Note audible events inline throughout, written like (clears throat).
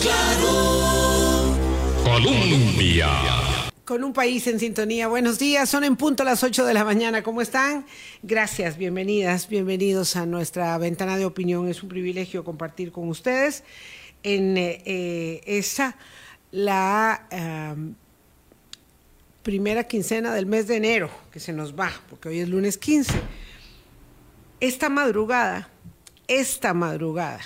claro. Colombia. Con un país en sintonía. Buenos días, son en punto las 8 de la mañana. ¿Cómo están? Gracias, bienvenidas, bienvenidos a nuestra ventana de opinión. Es un privilegio compartir con ustedes en eh, eh, esa, la primera quincena del mes de enero, que se nos va, porque hoy es lunes 15. Esta madrugada, esta madrugada,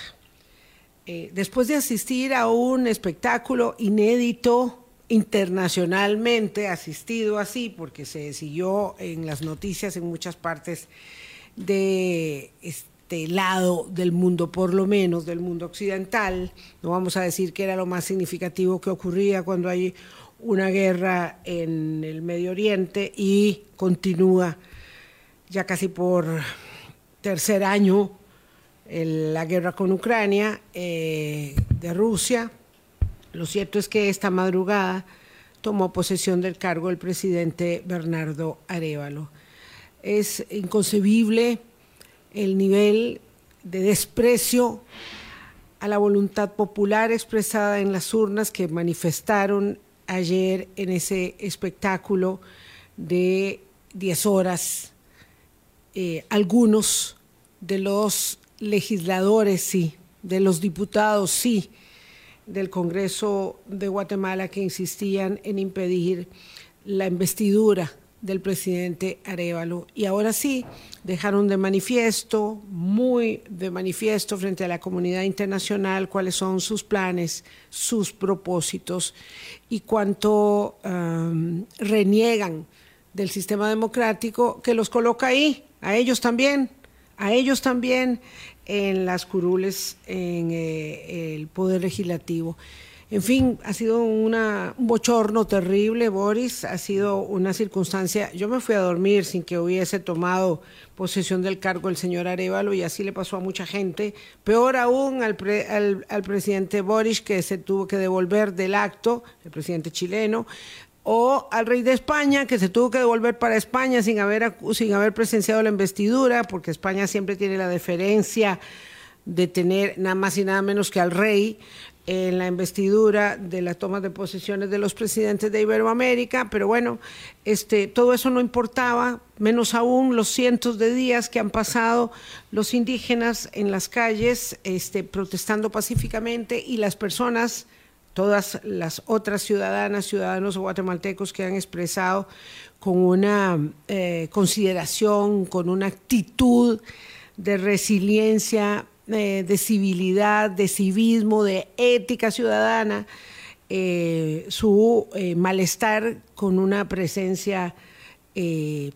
eh, después de asistir a un espectáculo inédito internacionalmente, asistido así, porque se siguió en las noticias en muchas partes de este lado del mundo, por lo menos del mundo occidental, no vamos a decir que era lo más significativo que ocurría cuando hay una guerra en el Medio Oriente y continúa ya casi por tercer año la guerra con Ucrania eh, de Rusia. Lo cierto es que esta madrugada tomó posesión del cargo el presidente Bernardo Arevalo. Es inconcebible el nivel de desprecio a la voluntad popular expresada en las urnas que manifestaron ayer en ese espectáculo de 10 horas. Eh, algunos de los legisladores, sí, de los diputados, sí, del Congreso de Guatemala que insistían en impedir la investidura del presidente Arevalo. Y ahora sí, dejaron de manifiesto, muy de manifiesto frente a la comunidad internacional cuáles son sus planes, sus propósitos y cuánto reniegan del sistema democrático que los coloca ahí, a ellos también, a ellos también en las curules en eh, el Poder Legislativo. En fin, ha sido una, un bochorno terrible, Boris, ha sido una circunstancia. Yo me fui a dormir sin que hubiese tomado posesión del cargo el señor Arevalo y así le pasó a mucha gente. Peor aún al, pre- al, al presidente Boris, que se tuvo que devolver del acto, el presidente chileno, o al rey de España, que se tuvo que devolver para España sin haber, presenciado la investidura, porque España siempre tiene la deferencia de tener nada más y nada menos que al rey en la investidura de la toma de posesiones de los presidentes de Iberoamérica, pero bueno, este, todo eso no importaba, menos aún los cientos de días que han pasado los indígenas en las calles este, protestando pacíficamente y las personas todas las otras ciudadanas, ciudadanos guatemaltecos que han expresado con una eh, consideración, con una actitud de resiliencia, eh, de civilidad, de civismo, de ética ciudadana, eh, su malestar con una presencia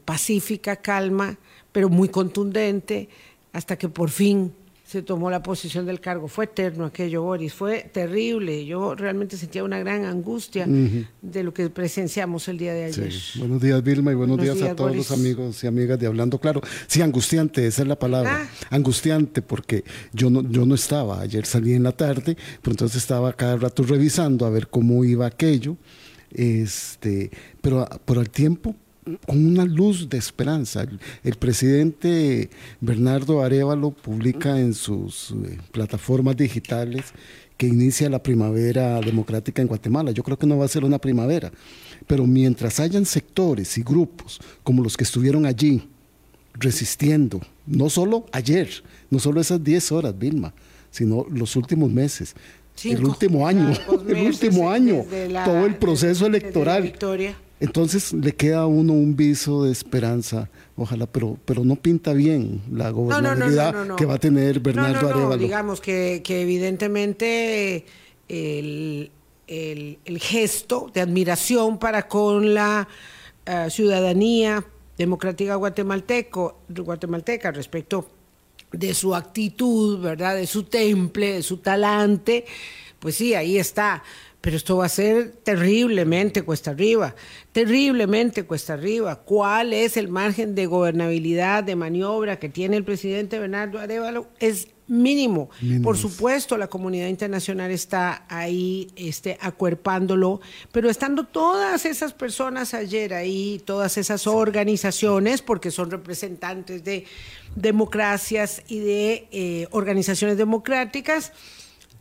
pacífica, calma, pero muy contundente, hasta que por fin se tomó la posición del cargo. Fue eterno aquello, Boris, fue terrible. Yo realmente sentía una gran angustia de lo que presenciamos el día de Sí. ayer. Buenos días, Vilma, y buenos, Buenos días, días, a todos Boris. los amigos y amigas de Hablando Claro. Sí, angustiante, esa es la palabra. Ah. Angustiante, porque yo no, yo no estaba. Ayer salí en la tarde, pero entonces estaba cada rato revisando a ver cómo iba aquello. Este, pero por el tiempo, con una luz de esperanza. El, el presidente Bernardo Arevalo publica en sus eh, plataformas digitales que inicia la primavera democrática en Guatemala. Yo creo que no va a ser una primavera, pero mientras hayan sectores y grupos como los que estuvieron allí resistiendo, no solo ayer, no solo esas 10 horas, Vilma, sino los últimos meses. el último año, (laughs) el último año, la- todo el proceso electoral. Entonces le queda a uno un viso de esperanza, ojalá, pero, pero no pinta bien la gobernabilidad no, no, no. que va a tener Bernardo Arevalo. Digamos que, que evidentemente el, el- el gesto de admiración para con la eh, ciudadanía democrática guatemalteco, guatemalteca respecto de su actitud, ¿verdad? De su temple, de su talante, pues sí, ahí está. Pero esto va a ser terriblemente cuesta arriba, terriblemente cuesta arriba. ¿Cuál es el margen de gobernabilidad, de maniobra que tiene el presidente Bernardo Arevalo? Es mínimo. Por supuesto, la comunidad internacional está ahí este, acuerpándolo, pero estando todas esas personas ayer ahí, todas esas organizaciones, porque son representantes de democracias y de eh, organizaciones democráticas,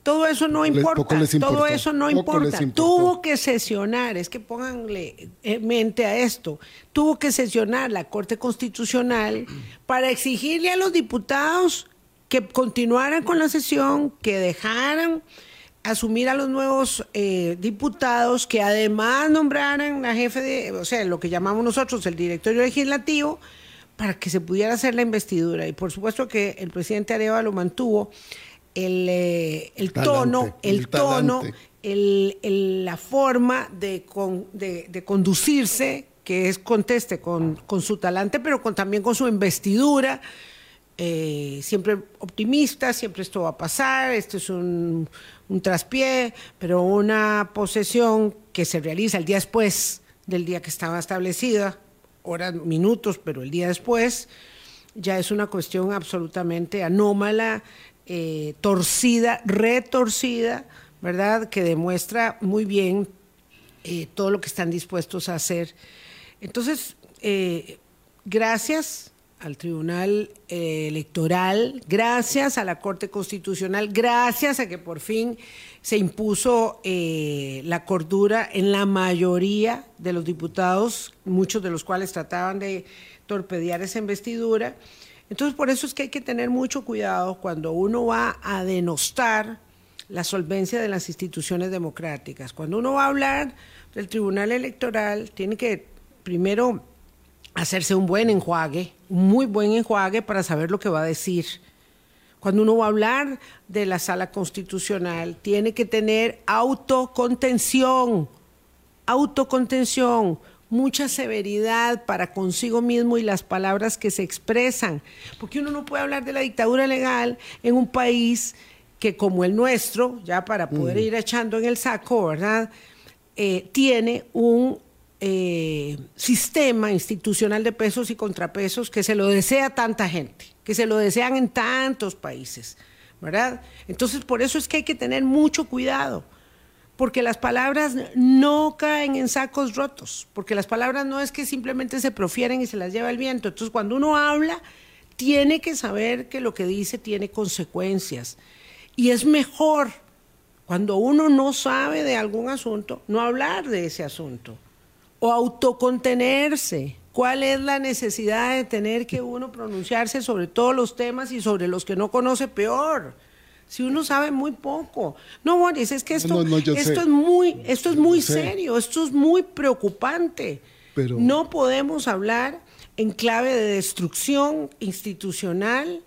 Todo eso no importa. Todo eso no importa. Tuvo que sesionar, es que pónganle mente a esto. Tuvo que sesionar la Corte Constitucional para exigirle a los diputados que continuaran con la sesión, que dejaran asumir a los nuevos eh, diputados, que además nombraran la jefe de, o sea, lo que llamamos nosotros el directorio legislativo, para que se pudiera hacer la investidura. Y por supuesto que el presidente Arevalo mantuvo el, eh, el tono, el, tono, el, la forma de, de, conducirse, que es conteste con, con su talante, pero con, también con su investidura. Eh, siempre optimista, siempre esto va a pasar, esto es un, un traspié, pero una posesión que se realiza el día después del día que estaba establecida, horas, minutos, pero el día después, ya es una cuestión absolutamente anómala, eh, torcida, retorcida, ¿verdad? Que demuestra muy bien eh, todo lo que están dispuestos a hacer. Entonces, eh, gracias al Tribunal Electoral, gracias a la Corte Constitucional, gracias a que por fin se impuso la cordura en la mayoría de los diputados, muchos de los cuales trataban de torpedear esa investidura. Entonces, por eso es que hay que tener mucho cuidado cuando uno va a denostar la solvencia de las instituciones democráticas. Cuando uno va a hablar del Tribunal Electoral, tiene que primero hacerse un buen enjuague, un muy buen enjuague para saber lo que va a decir. Cuando uno va a hablar de la sala constitucional, tiene que tener autocontención, autocontención, mucha severidad para consigo mismo y las palabras que se expresan, porque uno no puede hablar de la dictadura legal en un país que como el nuestro, ya para poder mm. ir echando en el saco, ¿verdad? Eh, tiene un eh, sistema institucional de pesos y contrapesos que se lo desea tanta gente, que se lo desean en tantos países, ¿verdad? Entonces, por eso es que hay que tener mucho cuidado porque las palabras no caen en sacos rotos, porque las palabras no es que simplemente se profieren y se las lleva el viento. Entonces, cuando uno habla, tiene que saber que lo que dice tiene consecuencias. Y es mejor, cuando uno no sabe de algún asunto, no hablar de ese asunto o autocontenerse. ¿Cuál es la necesidad de tener que uno pronunciarse sobre todos los temas y sobre los que no conoce peor? Si uno sabe muy poco. No, Boris, es que esto, esto, es, muy, esto es muy serio, esto es muy preocupante. Pero... No podemos hablar en clave de destrucción institucional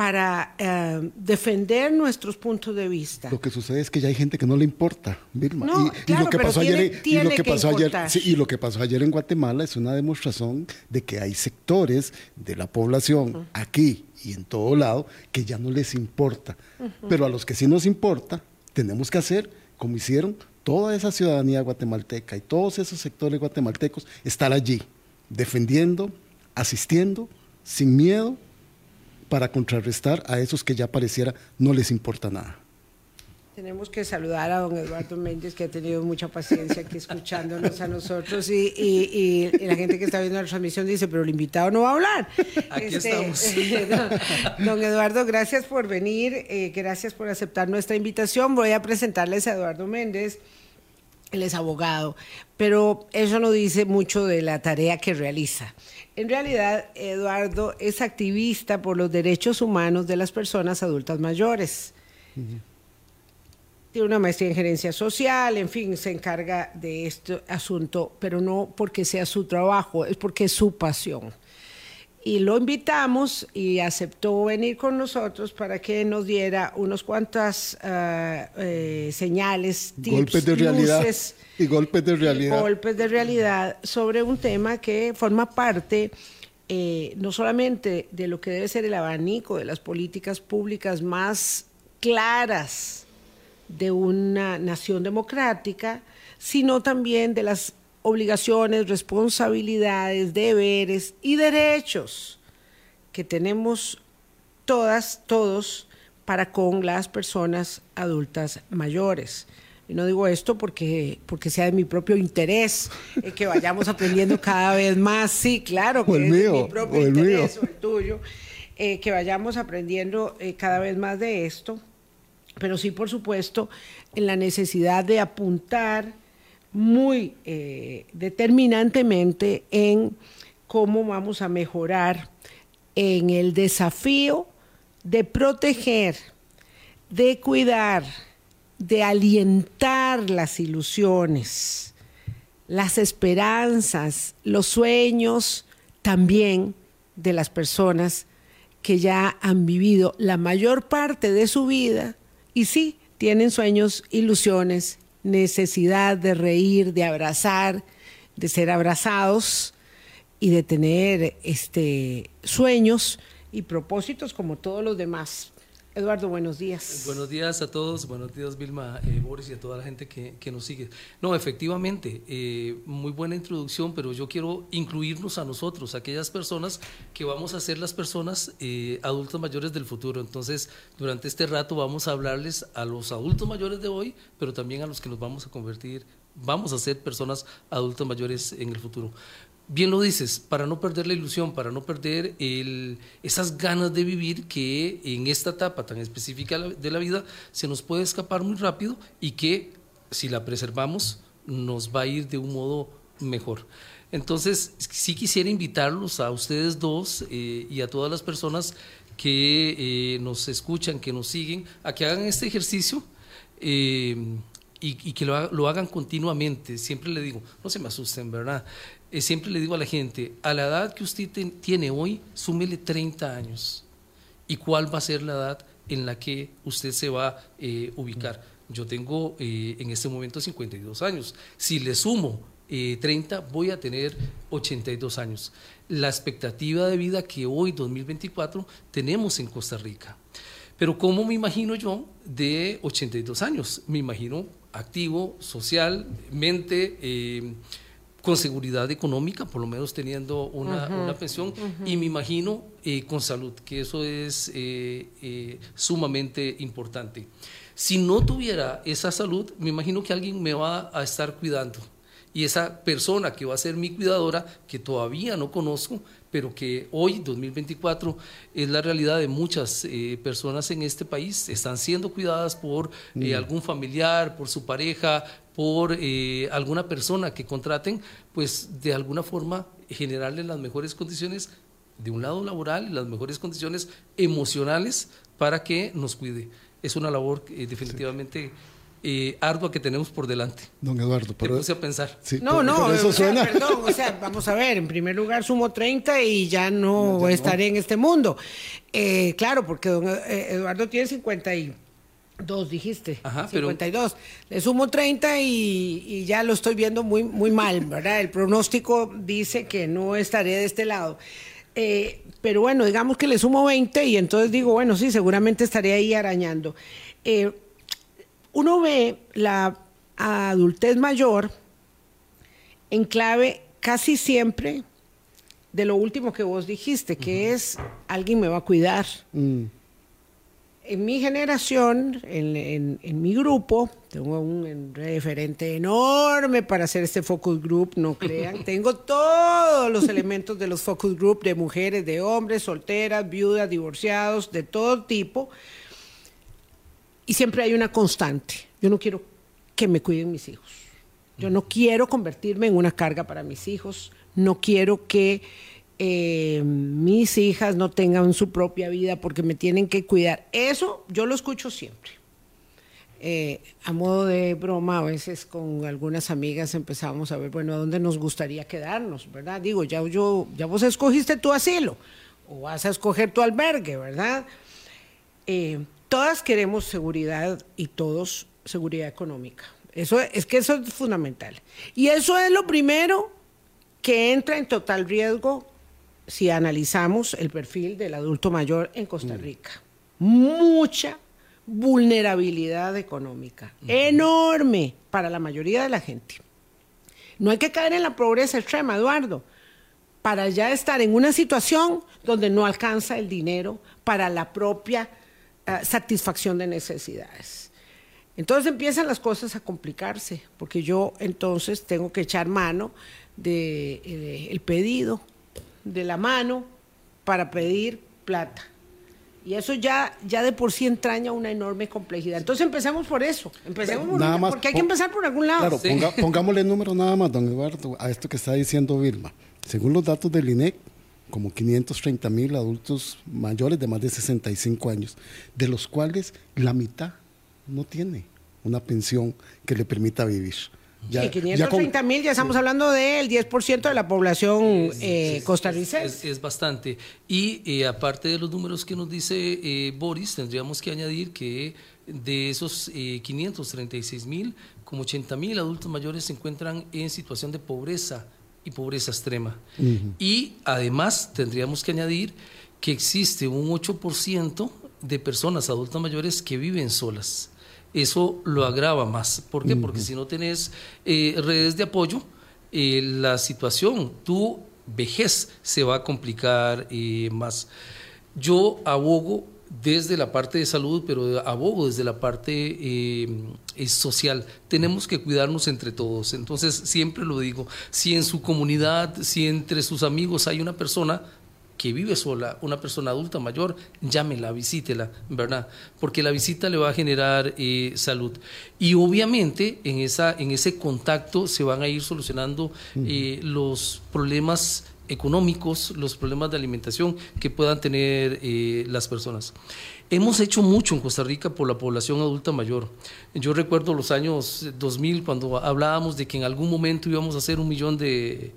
para eh, defender nuestros puntos de vista. Lo que sucede es que ya hay gente que no le importa, Vilma. y, lo que pasó ayer, y lo que, pasó ayer, y lo que pasó ayer en Guatemala es una demostración de que hay sectores de la población aquí y en todo lado que ya no les importa. Pero a los que sí nos importa, tenemos que hacer como hicieron toda esa ciudadanía guatemalteca y todos esos sectores guatemaltecos, estar allí, defendiendo, asistiendo, sin miedo, para contrarrestar a esos que ya pareciera no les importa nada. Tenemos que saludar a don Eduardo Méndez, que ha tenido mucha paciencia aquí escuchándonos a nosotros y, la gente que está viendo la transmisión dice, pero el invitado no va a hablar. Aquí este, estamos. (laughs) don, Eduardo, gracias por venir, eh, gracias por aceptar nuestra invitación. Voy a presentarles a Eduardo Méndez. Él es abogado, pero eso no dice mucho de la tarea que realiza. En realidad, Eduardo es activista por los derechos humanos de las personas adultas mayores tiene una maestría en gerencia social, en fin, se encarga de este asunto, pero no porque sea su trabajo, es porque es su pasión. Y lo invitamos y aceptó venir con nosotros para que nos diera unos cuantas ah, eh, señales, tips, golpes de realidad y golpes de realidad. Golpes de realidad sobre un tema que forma parte eh, no solamente de lo que debe ser el abanico de las políticas públicas más claras de una nación democrática, sino también de las obligaciones, responsabilidades, deberes y derechos que tenemos todas, todos, para con las personas adultas mayores. Y no digo esto porque, porque sea de mi propio interés, eh, que vayamos aprendiendo cada vez más, sí, claro, que es de mi propio interés o el tuyo, eh, que vayamos aprendiendo eh, cada vez más de esto pero sí, por supuesto, en la necesidad de apuntar muy eh, determinantemente en cómo vamos a mejorar en el desafío de proteger, de cuidar, de alientar las ilusiones, las esperanzas, los sueños también de las personas que ya han vivido la mayor parte de su vida y sí, tienen sueños, ilusiones, necesidad de reír, de abrazar, de ser abrazados y de tener este, sueños y propósitos como todos los demás. Eduardo, buenos días. Buenos días a todos, buenos días Vilma, eh, Boris y a toda la gente que, que nos sigue. No, efectivamente, eh, muy buena introducción, pero yo quiero incluirnos a nosotros, aquellas personas que vamos a ser las personas eh, adultos mayores del futuro. Entonces, durante este rato vamos a hablarles a los adultos mayores de hoy, pero también a los que nos vamos a convertir, vamos a ser personas adultos mayores en el futuro bien lo dices, para no perder la ilusión, para no perder esas ganas de vivir que en esta etapa tan específica de la vida se nos puede escapar muy rápido y que si la preservamos nos va a ir de un modo mejor. Entonces, sí quisiera invitarlos a ustedes dos eh, y a todas las personas que eh, nos escuchan, que nos siguen, a que hagan este ejercicio. Eh, y, que lo, lo, hagan continuamente. Siempre le digo, no se me asusten, ¿verdad? Eh, siempre le digo a la gente, a la edad que usted tiene hoy, súmele 30 años. ¿Y cuál va a ser la edad en la que usted se va a eh, ubicar? Yo tengo eh, en este momento 52 años. Si le sumo 30, voy a tener 82 años. La expectativa de vida que hoy, 2024, tenemos en Costa Rica. Pero ¿cómo me imagino yo de 82 años? Me imagino activo, socialmente con seguridad económica, por lo menos teniendo una, pensión, y me imagino eh, con salud, que eso es eh, eh, sumamente importante. Si no tuviera esa salud, me imagino que alguien me va a estar cuidando. Y esa persona que va a ser mi cuidadora, que todavía no conozco, pero que hoy, 2024, es la realidad de muchas personas en este país, están siendo cuidadas por mm. algún familiar, por su pareja, por eh, alguna persona que contraten, pues de alguna forma generarle las mejores condiciones de un lado laboral y las mejores condiciones emocionales para que nos cuide. Es una labor eh, definitivamente eh, ardua que tenemos por delante. Don Eduardo, por Te puse a pensar. no, no, eso suena. perdón, o sea, vamos a ver, en primer lugar sumo 30 y ya no, estaré en este mundo. claro, porque don Eduardo tiene 50 y Dos, dijiste. Ajá, 52. Le sumo 30 y, ya lo estoy viendo muy, muy mal, ¿verdad? El pronóstico dice que no estaré de este lado. Eh, pero bueno, digamos que le sumo 20 y entonces digo, bueno, sí, seguramente estaré ahí arañando. Eh, uno ve la adultez mayor en clave casi siempre de lo último que vos dijiste, que es alguien me va a cuidar. Mm en mi generación, en, mi grupo, tengo un referente enorme para hacer este focus group, no crean. (laughs) Tengo todos los elementos de los focus group de mujeres, de hombres, solteras, viudas, divorciados, de todo tipo. Y siempre hay una constante. Yo no quiero que me cuiden mis hijos. Yo no quiero convertirme en una carga para mis hijos. No quiero que eh, mis hijas no tengan su propia vida porque me tienen que cuidar. Eso yo lo escucho siempre. Eh, a modo de broma, a veces con algunas amigas empezamos a ver, bueno, ¿a dónde nos gustaría quedarnos? ¿Verdad? Digo, ya, yo, ya vos escogiste tu asilo o vas a escoger tu albergue, ¿verdad? Eh, todas queremos seguridad y todos seguridad económica. Eso es que eso es fundamental. Y eso es lo primero que entra en total riesgo si analizamos el perfil del adulto mayor en Costa. Rica. Mucha vulnerabilidad económica, enorme para la mayoría de la gente. No hay que caer en la pobreza extrema, Eduardo, para ya estar en una situación donde no alcanza el dinero para la propia eh, satisfacción de necesidades. Entonces empiezan las cosas a complicarse, porque yo entonces tengo que echar mano del de, eh, pedido de la mano para pedir plata. Y eso ya, ya de por sí entraña una enorme complejidad. Entonces empecemos por eso. Empecemos por Nada una- más porque hay que empezar por algún lado. Claro, ponga- pongámosle número nada más, don Eduardo, a esto que está diciendo Vilma. Según los datos del INEC, como 530 mil adultos mayores de más de 65 años, de los cuales la mitad no tiene una pensión que le permita vivir. Ya- sí, ya con- 530 mil, ya estamos hablando del 10% de la población eh, costarricense. Es, es bastante. Y eh, aparte de los números que nos dice eh, Boris, tendríamos que añadir que de esos eh, 536 mil, como 80 mil adultos mayores se encuentran en situación de pobreza y pobreza extrema. Y además tendríamos que añadir que existe un 8% de personas adultas mayores que viven solas. Eso lo agrava más. ¿Por qué? Porque si no tenés eh, redes de apoyo, eh, la situación, tu vejez se va a complicar eh, más. Yo abogo desde la parte de salud, pero abogo desde la parte eh, social. Tenemos que cuidarnos entre todos. Entonces, siempre lo digo, si en su comunidad, si entre sus amigos hay una persona que vive sola, una persona adulta mayor, llámela, visítela, ¿verdad? Porque la visita le va a generar eh, salud. Y obviamente en, esa, en ese contacto se van a ir solucionando eh, los problemas económicos, los problemas de alimentación que puedan tener eh, las personas. Hemos hecho mucho en Costa Rica por la población adulta mayor. Yo recuerdo los años 2000 cuando hablábamos de que en algún momento íbamos a hacer un millón de,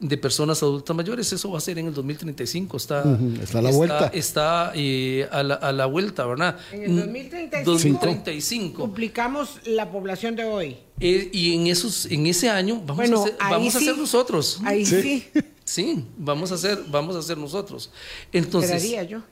de personas adultas mayores. Eso va a ser en el 2035. Está, Ujú, está a la vuelta. Está eh, a, la, a la vuelta, ¿verdad? En el 2035, 2035. duplicamos la población de hoy. Eh, y en, esos, en ese año vamos, Bueno, a, hacer, vamos a sí. ser nosotros. Ahí Sí. sí, (laughs) Sí, vamos a hacer, vamos a hacer nosotros. Entonces, esperaría yo.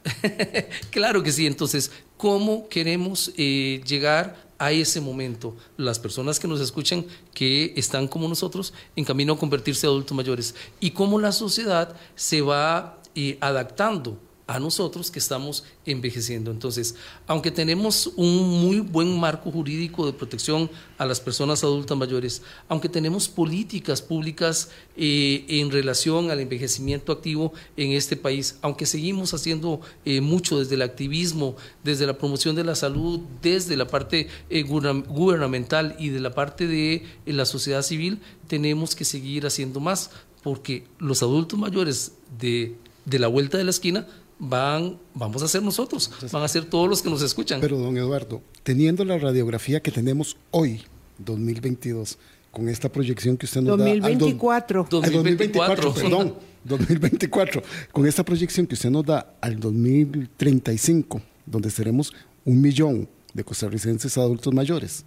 (laughs) claro que sí. Entonces, ¿cómo queremos eh, llegar a ese momento? Las personas que nos escuchan, que están como nosotros, en camino a convertirse en adultos mayores. Y cómo la sociedad se va eh, adaptando a nosotros que estamos envejeciendo. Entonces, aunque tenemos un muy buen marco jurídico de protección a las personas adultas mayores, aunque tenemos políticas públicas eh, en relación al envejecimiento activo en este país, aunque seguimos haciendo eh, mucho desde el activismo, desde la promoción de la salud, desde la parte eh, guberna- gubernamental y de la parte de la sociedad civil, tenemos que seguir haciendo más, porque los adultos mayores de, de la vuelta de la esquina van, vamos a ser nosotros, van a ser todos los que nos escuchan. Pero, don Eduardo, teniendo la radiografía que tenemos hoy, 2022, con esta proyección que usted nos da... al 2024. al 2024, 2024. perdón, (laughs) 2024, con esta proyección que usted nos da al 2035, donde seremos un millón de costarricenses adultos mayores,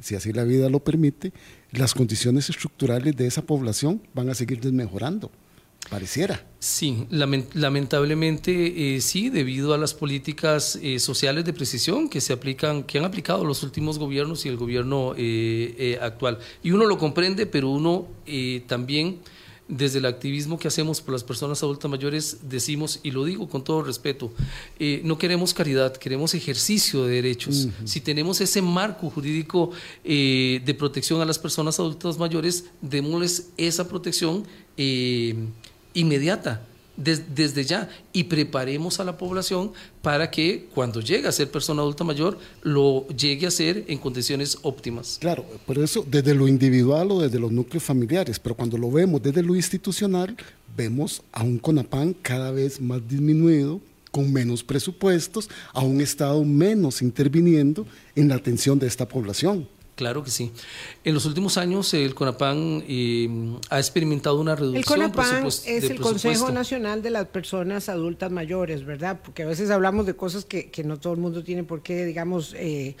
si así la vida lo permite, las condiciones estructurales de esa población van a seguir desmejorando, pareciera. Sí, lamen- lamentablemente eh, sí, debido a las políticas eh, sociales de precisión que se aplican, que han aplicado los últimos gobiernos y el gobierno eh, actual. Y uno lo comprende, pero uno también desde el activismo que hacemos por las personas adultas mayores decimos, y lo digo con todo respeto, eh, no queremos caridad, queremos ejercicio de derechos. Si tenemos ese marco jurídico eh, de protección a las personas adultas mayores, démosles esa protección eh, inmediata. des- desde ya y preparemos a la población para que cuando llegue a ser persona adulta mayor lo llegue a ser en condiciones óptimas. Claro, por eso desde lo individual o desde los núcleos familiares, pero cuando lo vemos desde lo institucional, vemos a un CONAPAN cada vez más disminuido, con menos presupuestos, a un Estado menos interviniendo en la atención de esta población. Claro que sí. En los últimos años el CONAPAN eh, ha experimentado una reducción El CONAPAN es el Consejo. Nacional de las Personas Adultas Mayores, ¿verdad? Porque a veces hablamos de cosas que, que no todo el mundo tiene por qué, digamos, eh,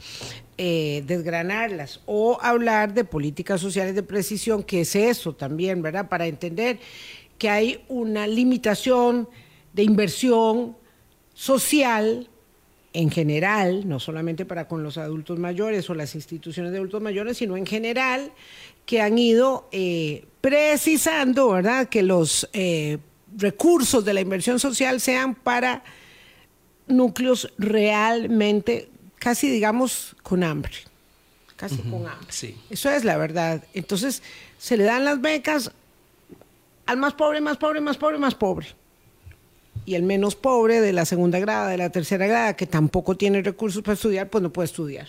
eh, desgranarlas. O hablar de políticas sociales de precisión, que es eso también, ¿verdad? Para entender que hay una limitación de inversión social en general, no solamente para con los adultos mayores o las instituciones de adultos mayores, sino en general, que han ido eh, precisando, ¿verdad?, que los eh, recursos de la inversión social sean para núcleos realmente, casi digamos, con hambre, casi con hambre. Sí. Eso es la verdad. Entonces, se le dan las becas al más pobre, más pobre, más pobre, más pobre. Y el menos pobre de la segunda grada, de la tercera grada, que tampoco tiene recursos para estudiar, pues no puede estudiar.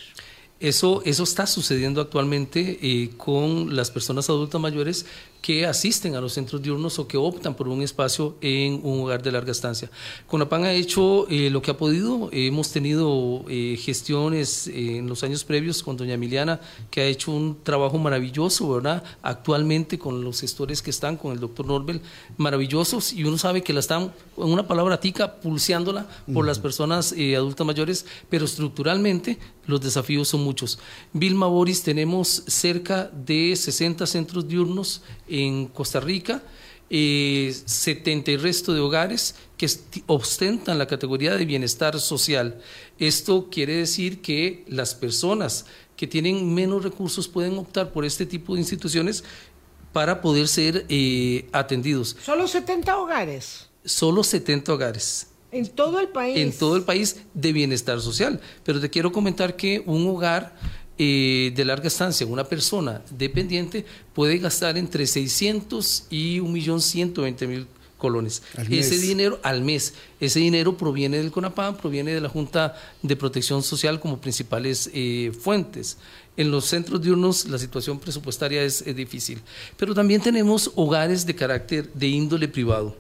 Eso, eso está sucediendo actualmente eh, con las personas adultas mayores que asisten a los centros diurnos o que optan por un espacio en un hogar de larga estancia. Conapan ha hecho eh, lo que ha podido. hemos tenido eh, gestiones en los años previos con doña Emiliana, que ha hecho un trabajo maravilloso, ¿verdad? Actualmente con los gestores que están, con el doctor Norbel, maravillosos, y uno sabe que la están, en una palabra tica, pulseándola por las personas adultas mayores, pero estructuralmente los desafíos son muchos. Vilma Boris, tenemos cerca de 60 centros diurnos en Costa Rica, 70 eh, y resto de hogares que ostentan la categoría de bienestar social. Esto quiere decir que las personas que tienen menos recursos pueden optar por este tipo de instituciones para poder ser eh, atendidos. ¿Solo 70 hogares? Solo 70 hogares. En todo el país. En todo el país de bienestar social. Pero te quiero comentar que un hogar eh, de larga estancia, una persona dependiente, puede gastar entre 600 y 1.120.000 colones. Ese dinero al mes, ese dinero proviene del CONAPAM, proviene de la Junta de Protección Social como principales eh, fuentes. En los centros diurnos la situación presupuestaria es difícil, pero también tenemos hogares de carácter de índole privado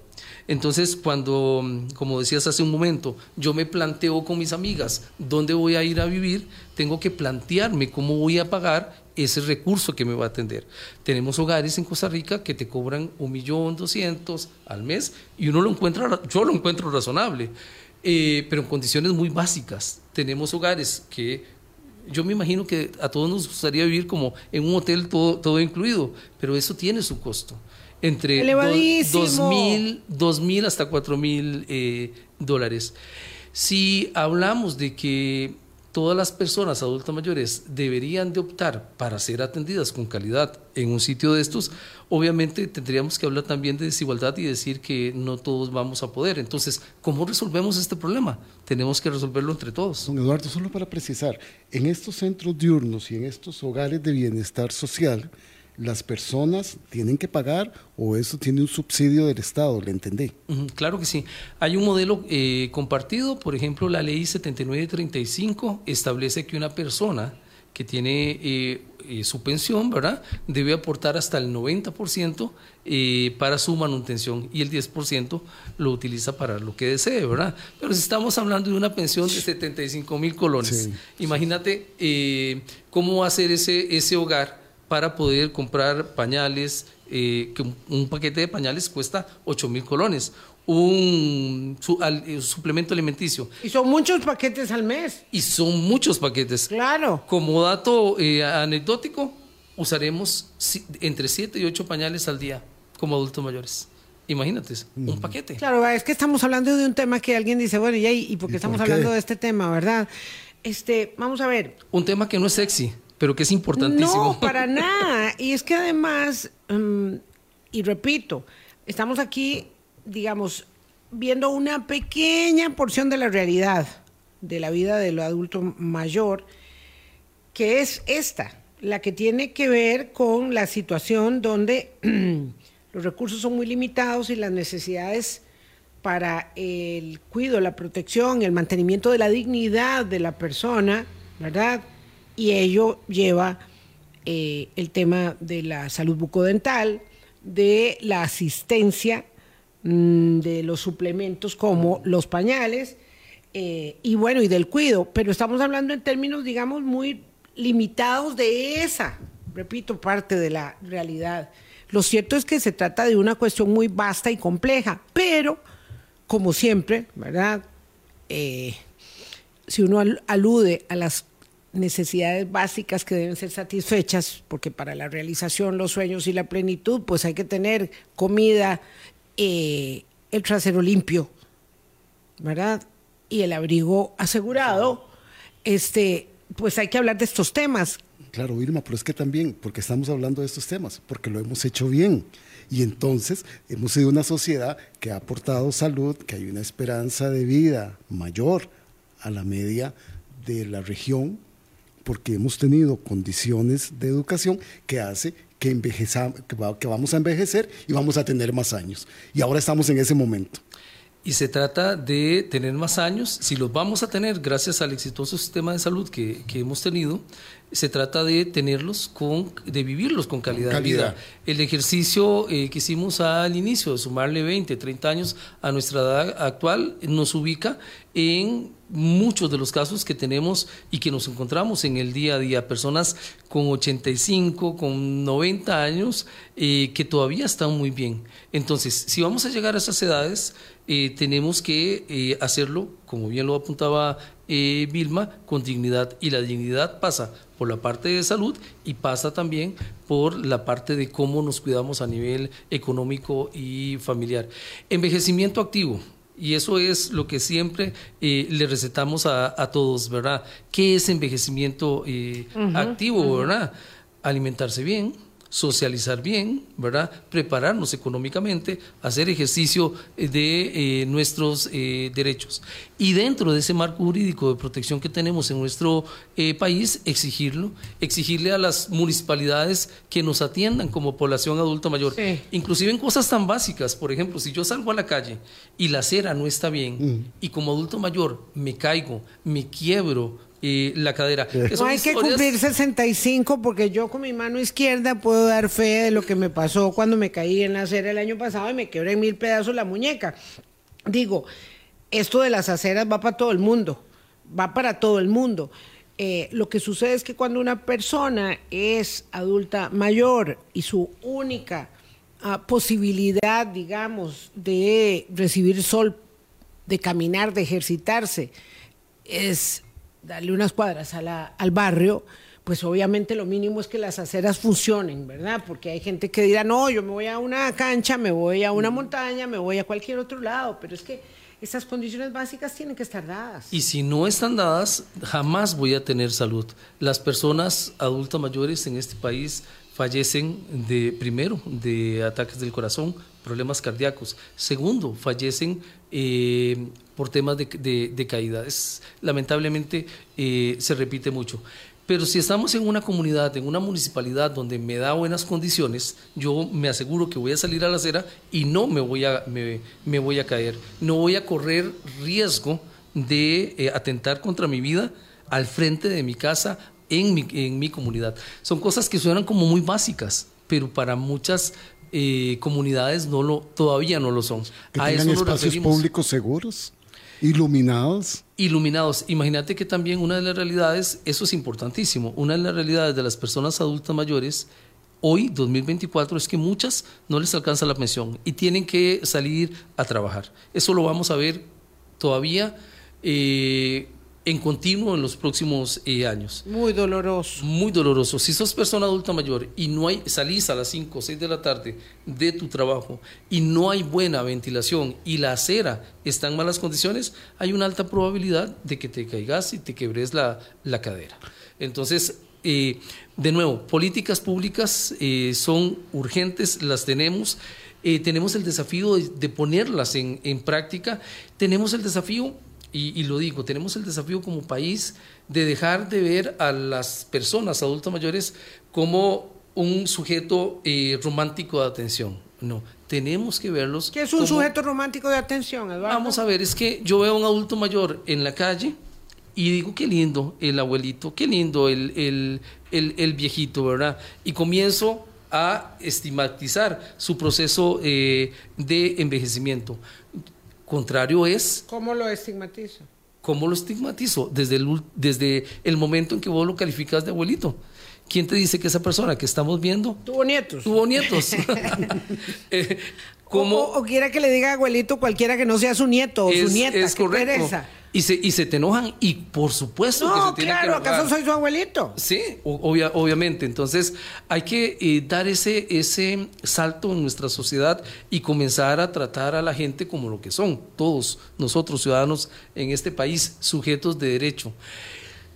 entonces, cuando, como decías hace un momento, yo me planteo con mis amigas dónde voy a ir a vivir, tengo que plantearme cómo voy a pagar ese recurso que me va a atender. Tenemos hogares en Costa Rica que te cobran un millón doscientos al mes y uno lo encuentra, yo lo encuentro razonable, eh, pero en condiciones muy básicas. Tenemos hogares que yo me imagino que a todos nos gustaría vivir como en un hotel todo, todo incluido, pero eso tiene su costo entre dos mil, dos mil hasta cuatro mil eh, dólares. Si hablamos de que todas las personas adultas mayores deberían de optar para ser atendidas con calidad en un sitio de estos, obviamente tendríamos que hablar también de desigualdad y decir que no todos vamos a poder. Entonces, ¿cómo resolvemos este problema? Tenemos que resolverlo entre todos. Don Eduardo, solo para precisar, en estos centros diurnos y en estos hogares de bienestar social, las personas tienen que pagar o eso tiene un subsidio del Estado, ¿le entendí? claro que sí. Hay un modelo eh, compartido, por ejemplo, la ley 7935 establece que una persona que tiene eh, eh, su pensión, ¿verdad? Debe aportar hasta el 90% para su manutención y el 10% lo utiliza para lo que desee, ¿verdad? Pero si estamos hablando de una pensión de 75 mil colones, imagínate cómo va a ser ese, ese hogar para poder comprar pañales, eh, que un, paquete de pañales cuesta 8 mil colones, un eh, suplemento alimenticio. Y son muchos paquetes al mes. Y son muchos paquetes. Claro. Como dato eh, anecdótico, usaremos entre 7 y 8 pañales al día como adultos mayores. Imagínate, un paquete. Claro, es que estamos hablando de un tema que alguien dice, bueno, ¿y, ¿y por qué estamos hablando de este tema, verdad? Este, vamos a ver. Un tema que no es sexy pero que es importantísimo. No, para (laughs) nada. Y es que además, mm, y repito, estamos aquí, digamos, viendo una pequeña porción de la realidad de la vida del adulto mayor, que es esta, la que tiene que ver con la situación donde (clears throat) los recursos son muy limitados y las necesidades para el cuidado, la protección, el mantenimiento de la dignidad de la persona, ¿verdad? Y ello lleva eh, el tema de la salud bucodental, de la asistencia mm, de los suplementos como los pañales eh, y bueno, y del cuido, pero estamos hablando en términos, digamos, muy limitados de esa, repito, parte de la realidad. Lo cierto es que se trata de una cuestión muy vasta y compleja, pero, como siempre, ¿verdad? Eh, si uno alude a las necesidades básicas que deben ser satisfechas, porque para la realización, los sueños y la plenitud, pues hay que tener comida, eh, el trasero limpio, ¿verdad? Y el abrigo asegurado, este, pues hay que hablar de estos temas. Claro, Irma, pero es que también, porque estamos hablando de estos temas, porque lo hemos hecho bien. Y entonces hemos sido una sociedad que ha aportado salud, que hay una esperanza de vida mayor a la media de la región porque hemos tenido condiciones de educación que hace que, que, vamos a envejecer y vamos a tener más años. Y ahora estamos en ese momento. y se trata de tener más años. Si los vamos a tener gracias al exitoso sistema de salud que, que hemos tenido, se trata de tenerlos con, de vivirlos con calidad, de vida. El ejercicio eh, que hicimos al inicio, de sumarle 20, 30 años a nuestra edad actual, nos ubica en muchos de los casos que tenemos y que nos encontramos en el día a día, personas con 85, con 90 años eh, que todavía están muy bien. Entonces, si vamos a llegar a esas edades, eh, tenemos que eh, hacerlo, como bien lo apuntaba Vilma, con dignidad. Y la dignidad pasa por la parte de salud y pasa también por la parte de cómo nos cuidamos a nivel económico y familiar. Envejecimiento activo. Y eso es lo que siempre eh, le recetamos a, todos, ¿verdad? ¿Qué es envejecimiento eh, activo, verdad? Alimentarse bien, socializar bien, ¿verdad? Prepararnos económicamente, hacer ejercicio eh, de eh, nuestros eh, derechos. Y dentro de ese marco jurídico de protección que tenemos en nuestro país, exigirlo, exigirle a las municipalidades que nos atiendan como población adulta mayor, inclusive en cosas tan básicas, por ejemplo, si yo salgo a la calle y la acera no está bien mm. y como adulto mayor me caigo, me quiebro, y la cadera. No hay que cumplir 65 porque yo con mi mano izquierda puedo dar fe de lo que me pasó cuando me caí en la acera el año pasado y me quebré en mil pedazos la muñeca. Digo, esto de las aceras va para todo el mundo, va para todo el mundo. Eh, lo que sucede es que cuando una persona es adulta mayor y su única ah, posibilidad, digamos, de recibir sol, de caminar, de ejercitarse, es darle unas cuadras al barrio, pues obviamente lo mínimo es que las aceras funcionen, ¿verdad? Porque hay gente que dirá, no, yo me voy a una cancha, me voy a una montaña, me voy a cualquier otro lado, pero es que esas condiciones básicas tienen que estar dadas. Y si no están dadas, jamás voy a tener salud. Las personas adultas mayores en este país fallecen de, primero, de ataques del corazón, problemas cardíacos. Segundo, fallecen eh, por temas de, caída. lamentablemente eh, se repite mucho. Pero si estamos en una comunidad, en una municipalidad donde me da buenas condiciones, yo me aseguro que voy a salir a la acera y no me voy a, me, voy a caer. No voy a correr riesgo de eh, atentar contra mi vida al frente de mi casa, en mi, en mi comunidad. Son cosas que suenan como muy básicas, pero para muchas eh, comunidades no lo, todavía no lo son. Que tengan espacios públicos seguros. Iluminados. Iluminados. Imagínate que también una de las realidades, eso es importantísimo, una de las realidades de las personas adultas mayores hoy, 2024, es que muchas no les alcanza la pensión y tienen que salir a trabajar. Eso lo vamos a ver todavía eh, en continuo en los próximos eh, años. Muy doloroso. Muy doloroso. Si sos persona adulta mayor y no hay, salís a las 5 o 6 de la tarde de tu trabajo y no hay buena ventilación y la acera está en malas condiciones, hay una alta probabilidad de que te caigas y te quebres la, cadera. Entonces, eh, de nuevo, políticas públicas eh, son urgentes, las tenemos. tenemos el desafío de, ponerlas en, en práctica. Tenemos el desafío y, lo digo, tenemos el desafío como país de dejar de ver a las personas adultas mayores como un sujeto eh, romántico de atención. No, tenemos que verlos. ¿Qué es un sujeto romántico de atención, Eduardo? Vamos a ver, es que yo veo a un adulto mayor en la calle y digo, qué lindo el abuelito, qué lindo el, el, viejito, ¿verdad? Y comienzo a estigmatizar su proceso eh, de envejecimiento. Contrario es... ¿Cómo lo estigmatizo? ¿Cómo lo estigmatizo? Desde el, desde el momento en que vos lo calificas de abuelito. ¿Quién te dice que esa persona que estamos viendo... Tuvo nietos. Tuvo nietos. (laughs) (laughs) eh, o, quiera que le diga abuelito cualquiera que no sea su nieto o su nieta. Es correcto. Y se, y se te enojan y por supuesto que se tiene claro, que ¿acaso soy su abuelito? Sí, obviamente. Entonces hay que eh, dar ese, ese salto en nuestra sociedad y comenzar a tratar a la gente como lo que son, todos nosotros ciudadanos en este país, sujetos de derecho.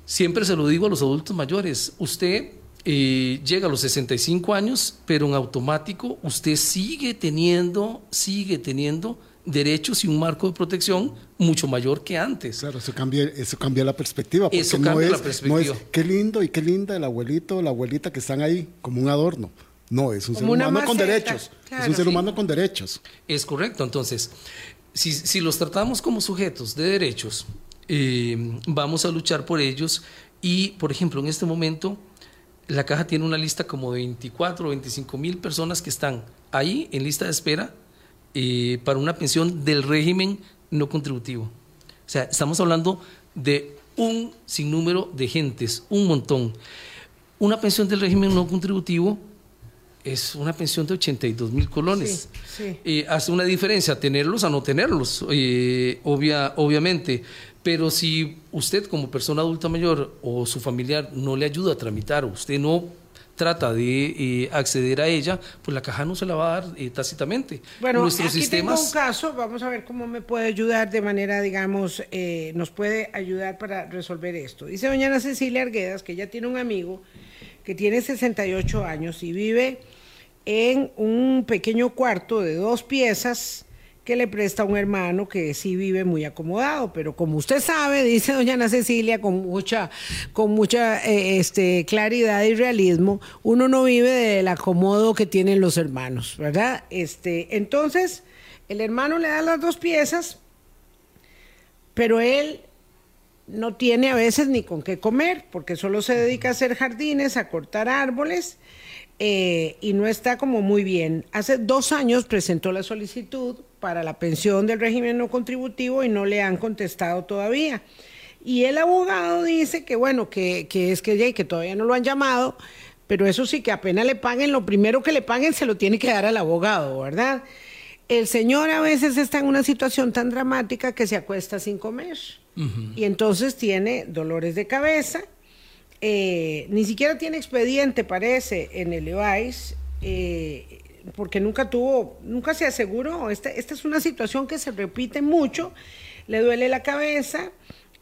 Siempre se lo digo a los adultos mayores, usted eh, llega a los 65 años, pero en automático usted sigue teniendo, sigue teniendo derechos y un marco de protección mucho mayor que antes. Claro, eso cambia, eso cambia la perspectiva. Porque eso cambia no es, la perspectiva. qué lindo y qué linda el abuelito o la abuelita que están ahí como un adorno. No, es un ser humano con derechos. es un ser humano con derechos. Es correcto. Entonces, si, si los tratamos como sujetos de derechos, eh, vamos a luchar por ellos y, por ejemplo, en este momento, la caja tiene una lista como de 24 o 25 mil personas que están ahí en lista de espera eh, para una pensión del régimen no contributivo. O sea, estamos hablando de un sinnúmero de gentes, un montón. Una pensión del régimen no contributivo es una pensión de 82 mil colones. Sí, sí. Eh, hace una diferencia tenerlos a no tenerlos, eh, obvia, obviamente. Pero si usted como persona adulta mayor o su familiar no le ayuda a tramitar, o usted no trata de eh, acceder a ella, pues la caja no se la va a dar eh, tácitamente. Bueno, Nuestros aquí sistemas... tengo un caso, vamos a ver cómo me puede ayudar de manera, digamos, eh, nos puede ayudar para resolver esto. Dice doña Ana Cecilia Arguedas que ella tiene un amigo que tiene 68 años y vive en un pequeño cuarto de dos piezas que le presta un hermano que sí vive muy acomodado, pero como usted sabe, dice doña Ana Cecilia con mucha, con mucha eh, este, claridad y realismo, uno no vive del acomodo que tienen los hermanos, ¿verdad? Este, entonces, el hermano le da las dos piezas, pero él no tiene a veces ni con qué comer, porque solo se dedica a hacer jardines, a cortar árboles, eh, y no está como muy bien. Hace dos años presentó la solicitud para la pensión del régimen no contributivo y no le han contestado todavía. Y el abogado dice que bueno, que, que es que, ya- que todavía no lo han llamado, pero eso sí, que apenas le paguen, lo primero que le paguen se lo tiene que dar al abogado, ¿verdad? El señor a veces está en una situación tan dramática que se acuesta sin comer y entonces tiene dolores de cabeza, eh, ni siquiera tiene expediente, parece, en el EVAIS, eh, porque nunca tuvo, nunca se aseguró. Esta, es una situación que se repite mucho, le duele la cabeza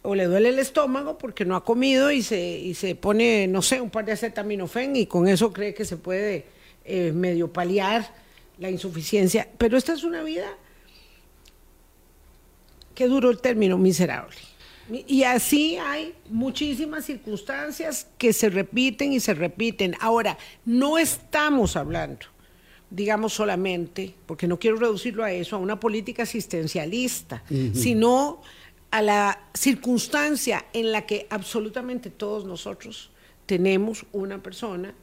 o le duele el estómago porque no ha comido y se, y se pone, no sé, un par de acetaminofén y con eso cree que se puede eh, medio paliar la insuficiencia. Pero esta es una vida qué duro el término, miserable. Y así hay muchísimas circunstancias que se repiten y se repiten. Ahora, no estamos hablando, digamos solamente, porque no quiero reducirlo a eso, a una política asistencialista, sino a la circunstancia en la que absolutamente todos nosotros tenemos una persona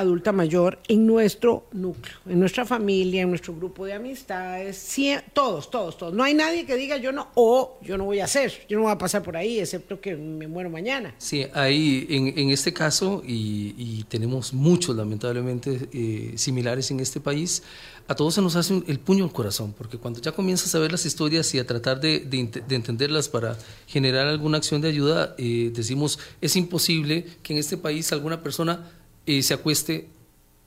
adulta mayor en nuestro núcleo, en nuestra familia, en nuestro grupo de amistades, todos, todos, todos. No hay nadie que diga yo no, o yo no voy a hacer, yo no voy a pasar por ahí, excepto que me muero mañana. Sí, hay en, en este caso, y, tenemos muchos lamentablemente eh, similares en este país, a todos se nos hace el puño al corazón, porque cuando ya comienzas a ver las historias y a tratar de, de entenderlas para generar alguna acción de ayuda, eh, decimos, es imposible que en este país alguna persona se acueste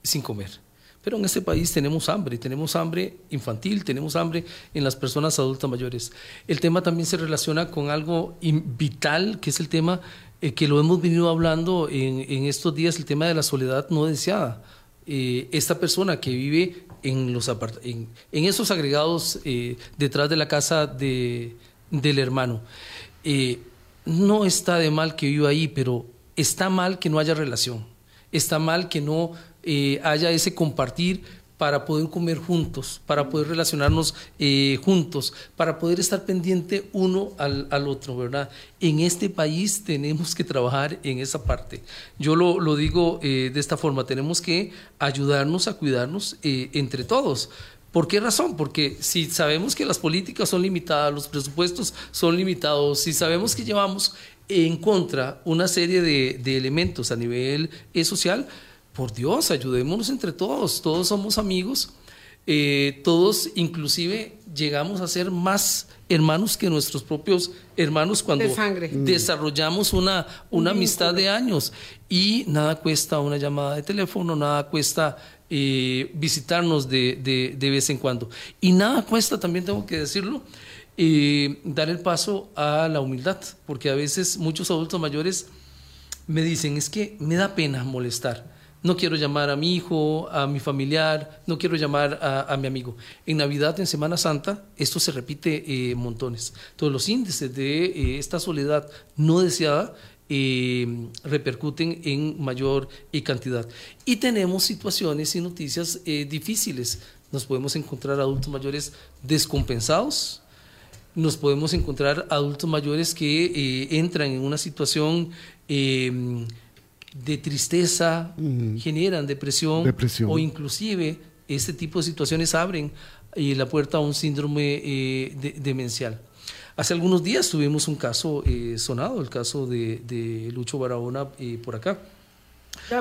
sin comer. Pero en este país tenemos hambre, tenemos hambre infantil, tenemos hambre en las personas adultas mayores. El tema también se relaciona con algo vital, que es el tema eh, que lo hemos venido hablando en, estos días, el tema de la soledad no deseada. Eh, esta persona que vive en, los en, en esos agregados eh, detrás de la casa de, del hermano, no está de mal que viva ahí, pero está mal que no haya relación está mal que no eh, haya ese compartir para poder comer juntos, para poder relacionarnos eh, juntos, para poder estar pendiente uno al, al, otro, ¿verdad? En este país tenemos que trabajar en esa parte. Yo lo, lo digo eh, de esta forma, tenemos que ayudarnos a cuidarnos entre todos. ¿Por qué razón? Porque si sabemos que las políticas son limitadas, los presupuestos son limitados, si sabemos que llevamos en contra una serie de, de elementos a nivel eh, social, por Dios, ayudémonos entre todos, todos somos amigos, eh, todos inclusive llegamos a ser más hermanos que nuestros propios hermanos cuando De sangre. desarrollamos una, una amistad de años. Y nada cuesta una llamada de teléfono, nada cuesta eh, visitarnos de, de, de vez en cuando. Y nada cuesta, también tengo que decirlo, eh, dar el paso a la humildad, porque a veces muchos adultos mayores me dicen, es que me da pena molestar. No quiero llamar a mi hijo, a mi familiar, no quiero llamar a, a mi amigo. En Navidad, en Semana Santa, esto se repite eh, montones. Todos los índices de eh, esta soledad no deseada eh, repercuten en mayor eh, cantidad. Y tenemos situaciones y noticias eh, difíciles nos podemos encontrar adultos mayores descompensados, nos podemos encontrar adultos mayores que eh, entran en una situación eh, de tristeza, generan depresión, Depresión. o inclusive este tipo de situaciones abren eh, la puerta a un síndrome eh, de- demencial. Hace algunos días tuvimos un caso eh, sonado, el caso de, de Lucho Barahona por acá.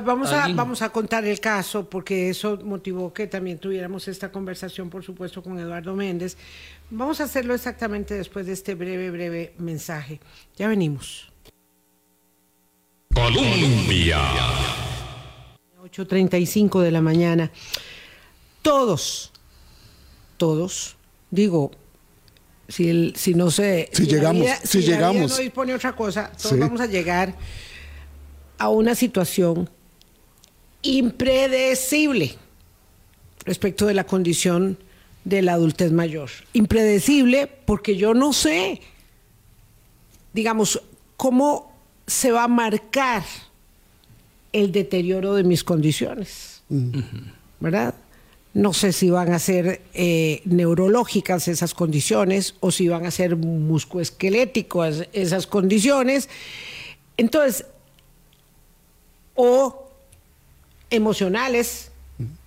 Vamos a, vamos a contar el caso porque eso motivó que también tuviéramos esta conversación, por supuesto, con Eduardo Méndez. Vamos a hacerlo exactamente después de este breve, breve mensaje. Ya venimos. Colombia. 8.35 de la mañana. Todos, todos, digo, si, el- si no se... Si llegamos, vida- si la vida llegamos. no dispone otra cosa, todos Sí. vamos a llegar a una situación impredecible respecto de la condición de la adultez mayor. Impredecible porque yo no sé, digamos, cómo se va a marcar el deterioro de mis condiciones, ¿verdad? No sé si van a ser eh, neurológicas esas condiciones o si van a ser muscoesqueléticas esas condiciones. Entonces, o emocionales,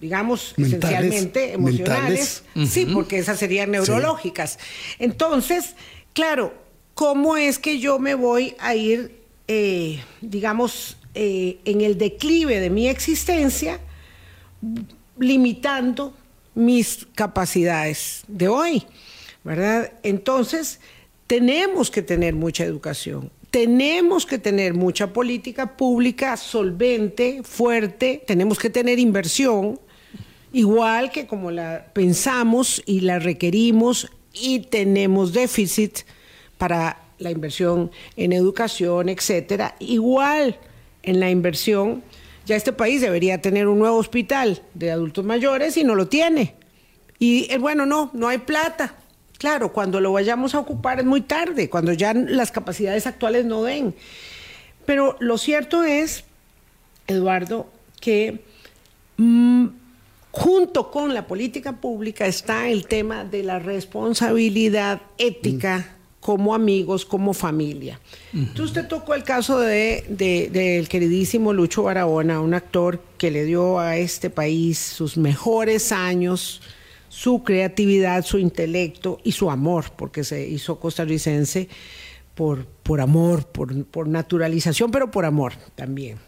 digamos, Mentales, esencialmente emocionales. Sí, porque esas serían neurológicas. Entonces, claro, ¿cómo es que yo me voy a ir, eh, digamos, eh, en el declive de mi existencia, limitando mis capacidades de hoy? ¿Verdad? Entonces, tenemos que tener mucha educación, tenemos que tener mucha política pública solvente, fuerte, tenemos que tener inversión, igual que como la pensamos y la requerimos y tenemos déficit para la inversión en educación, etcétera, igual en la inversión, ya este país debería tener un nuevo hospital de adultos mayores y no lo tiene. Y eh, bueno, no, no hay plata. Claro, cuando lo vayamos a ocupar es muy tarde, cuando ya las capacidades actuales no den. Pero lo cierto es, Eduardo, que mm, junto con la política pública está el tema de la responsabilidad ética como amigos, como familia. Entonces usted tocó el caso de, de- del queridísimo Lucho Barahona, un actor que le dio a este país sus mejores años, su creatividad, su intelecto y su amor, porque se hizo costarricense por, por amor, por, por naturalización, pero por amor también.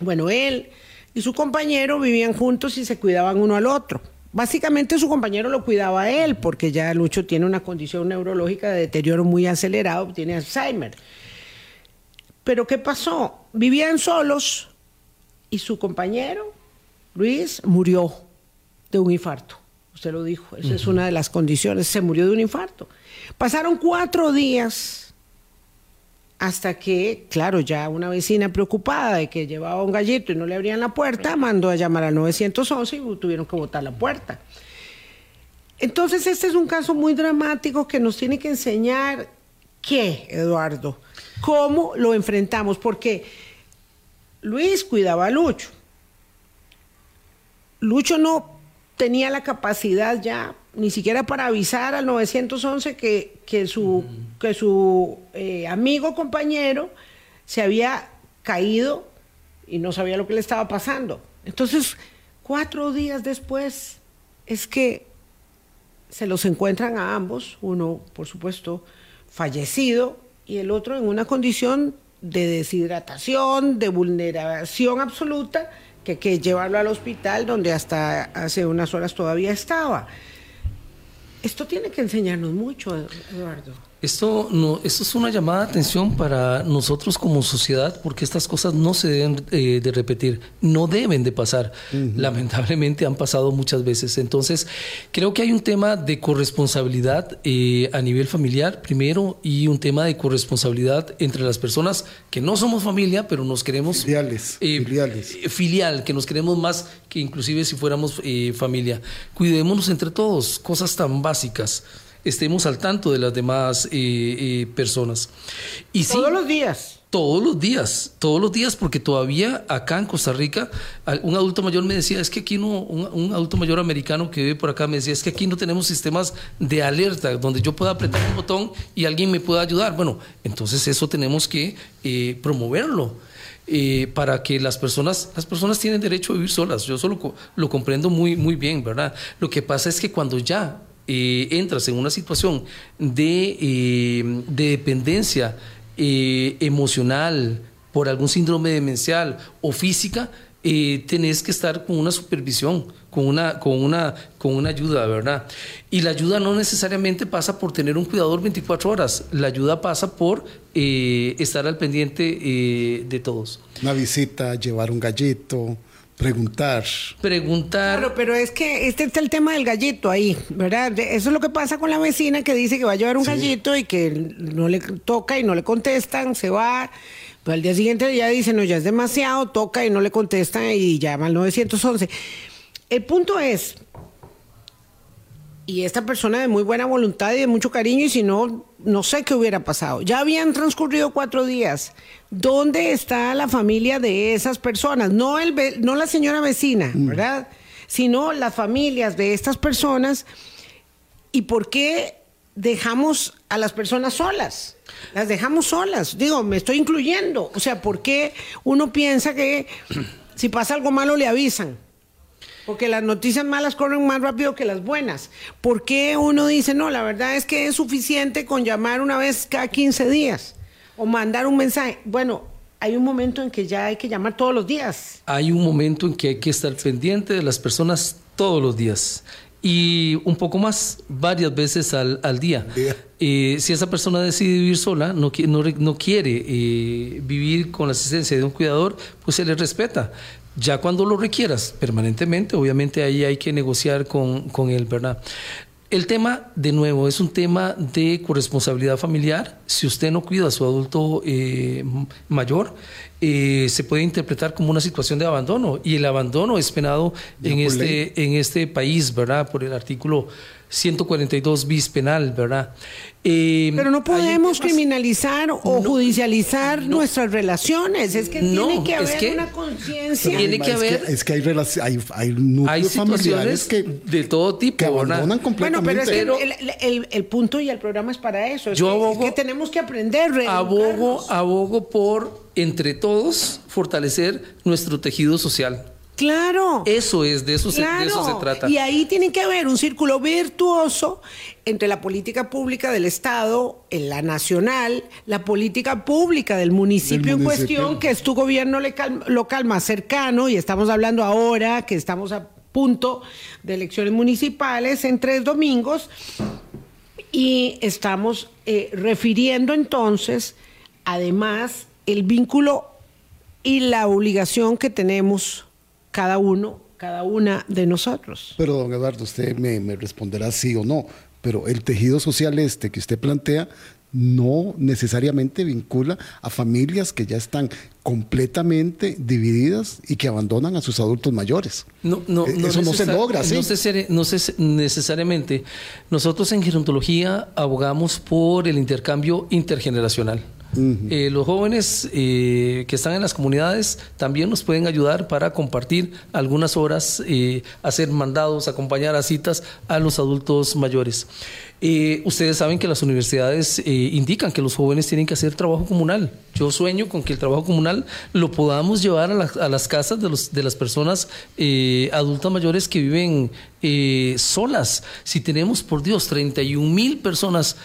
Bueno, él y su compañero vivían juntos y se cuidaban uno al otro. Básicamente su compañero lo cuidaba a él, porque ya Lucho tiene una condición neurológica de deterioro muy acelerado, tiene Alzheimer. Pero ¿qué pasó? Vivían solos y su compañero, Luis, murió de un infarto. Usted lo dijo, esa es una de las condiciones, se murió de un infarto. Pasaron cuatro días hasta que, claro, ya una vecina preocupada de que llevaba un gallito y no le abrían la puerta, mandó a llamar al 911 y tuvieron que botar la puerta. Entonces, este es un caso muy dramático que nos tiene que enseñar qué, Eduardo, cómo lo enfrentamos, porque Luis cuidaba a Lucho. Lucho no tenía la capacidad ya ni siquiera para avisar al 911 que, que su, que su eh, amigo compañero se había caído y no sabía lo que le estaba pasando. Entonces, cuatro días después es que se los encuentran a ambos, uno, por supuesto, fallecido y el otro en una condición de deshidratación, de vulneración absoluta, que que llevarlo al hospital donde hasta hace unas horas todavía estaba. Esto tiene que enseñarnos mucho, Eduardo. Esto, no, esto es una llamada de atención para nosotros como sociedad porque estas cosas no se deben eh, de repetir, no deben de pasar. Lamentablemente han pasado muchas veces. Entonces, creo que hay un tema de corresponsabilidad eh, a nivel familiar primero y un tema de corresponsabilidad entre las personas que no somos familia, pero nos queremos... Filiales, filiales. eh, Filial, que nos queremos más que inclusive si fuéramos eh, familia. Cuidémonos entre todos, cosas tan básicas estemos al tanto de las demás eh, eh, personas. Y sí, Todos los días. Todos los días, todos los días, porque todavía acá en Costa Rica, un adulto mayor me decía, es que aquí no, un, adulto mayor americano que vive por acá me decía, es que aquí no tenemos sistemas de alerta donde yo pueda apretar un botón y alguien me pueda ayudar. Bueno, entonces eso tenemos que eh, promoverlo. Eh, para que las personas, las personas tienen derecho a vivir solas. Yo eso lo, lo comprendo muy, muy bien, ¿verdad? Lo que pasa es que cuando ya eh, entras en una situación de, de dependencia, eh, emocional, por algún síndrome demencial o física, eh, tenés que estar con una supervisión, con una, con, una, con una ayuda, ¿verdad? Y la ayuda no necesariamente pasa por tener un cuidador 24 horas, la ayuda pasa por eh, estar al pendiente eh, de todos. Una visita, llevar un gallito, Preguntar. Preguntar. Claro, pero es que este está el tema del gallito ahí, ¿verdad? Eso es lo que pasa con la vecina que dice que va a llevar un gallito y que no le toca y no le contestan, se va. Pero al día siguiente ya dice, no, ya es demasiado, toca y no le contestan y llama al 911. El punto es, y esta persona de muy buena voluntad y de mucho cariño, y si no, no sé qué hubiera pasado. Ya habían transcurrido cuatro días. ¿Dónde está la familia de esas personas? No, el, no la señora vecina, mm. ¿verdad? Sino las familias de estas personas. ¿Y por qué dejamos a las personas solas? Las dejamos solas. Digo, me estoy incluyendo. O sea, ¿por qué uno piensa que si pasa algo malo le avisan? Porque las noticias malas corren más rápido que las buenas. ¿Por qué uno dice, no, la verdad es que es suficiente con llamar una vez cada 15 días o mandar un mensaje? Bueno, hay un momento en que ya hay que llamar todos los días. Hay un momento en que hay que estar pendiente de las personas todos los días y un poco más, varias veces al, día. Eh, si esa persona decide vivir sola, no, no, no quiere eh, vivir con la asistencia de un cuidador, pues se le respeta. Ya cuando lo requieras permanentemente, obviamente ahí hay que negociar con, con él, ¿verdad? El tema, de nuevo, es un tema de corresponsabilidad familiar. Si usted no cuida a su adulto eh, mayor, eh, se puede interpretar como una situación de abandono. Y el abandono es penado en este, en este país, ¿verdad? Por el artículo 142 bis penal, ¿verdad? Eh, Pero no podemos criminalizar o judicializar nuestras relaciones. Es que tiene que haber una conciencia. Tiene que haber. Es que, hay, hay, núcleos familiares que de todo tipo abandonan completamente. Bueno, pero es que el, punto y el programa es para eso. Es, que, tenemos que aprender. Abogo, abogo por entre todos fortalecer nuestro tejido social. Claro. Eso es, de eso, se, trata. Y ahí tiene que haber un círculo virtuoso entre la política pública del Estado, en la nacional, la política pública del municipio, en cuestión, que es tu gobierno local más cercano, y estamos hablando ahora que estamos a punto de elecciones municipales en tres domingos, y estamos eh, refiriendo entonces, además, el vínculo y la obligación que tenemos cada uno, cada una de nosotros. Pero don Eduardo, usted me, responderá sí o no, pero el tejido social este que usted plantea no necesariamente vincula a familias que ya están completamente divididas y que abandonan a sus adultos mayores. No, no, e, Eso no se logra, ¿sí? No, necesariamente. Nosotros en gerontología abogamos por el intercambio intergeneracional. Eh, los jóvenes eh, que están en las comunidades también nos pueden ayudar para compartir algunas horas, eh, hacer mandados, acompañar a citas a los adultos mayores. ustedes saben que las universidades indican que los jóvenes tienen que hacer trabajo comunal. Yo sueño con que el trabajo comunal lo podamos llevar a, las casas de, los, de las personas adultas mayores que viven solas. Si tenemos, por Dios, 31 mil personas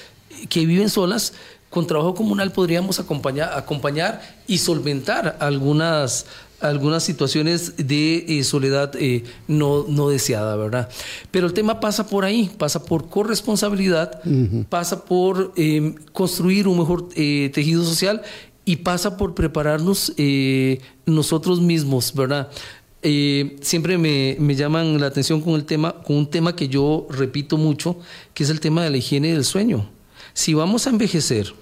que viven solas, con trabajo comunal podríamos acompañar, acompañar y solventar algunas, algunas situaciones de eh, soledad eh, no, no, deseada, ¿verdad? Pero el tema pasa por ahí, pasa por corresponsabilidad, pasa por em, construir un mejor eh, tejido social y pasa por prepararnos nosotros mismos, ¿verdad? siempre me, me, llaman la atención con el tema, con un tema que yo repito mucho, que es el tema de la higiene del sueño. Si vamos a envejecer,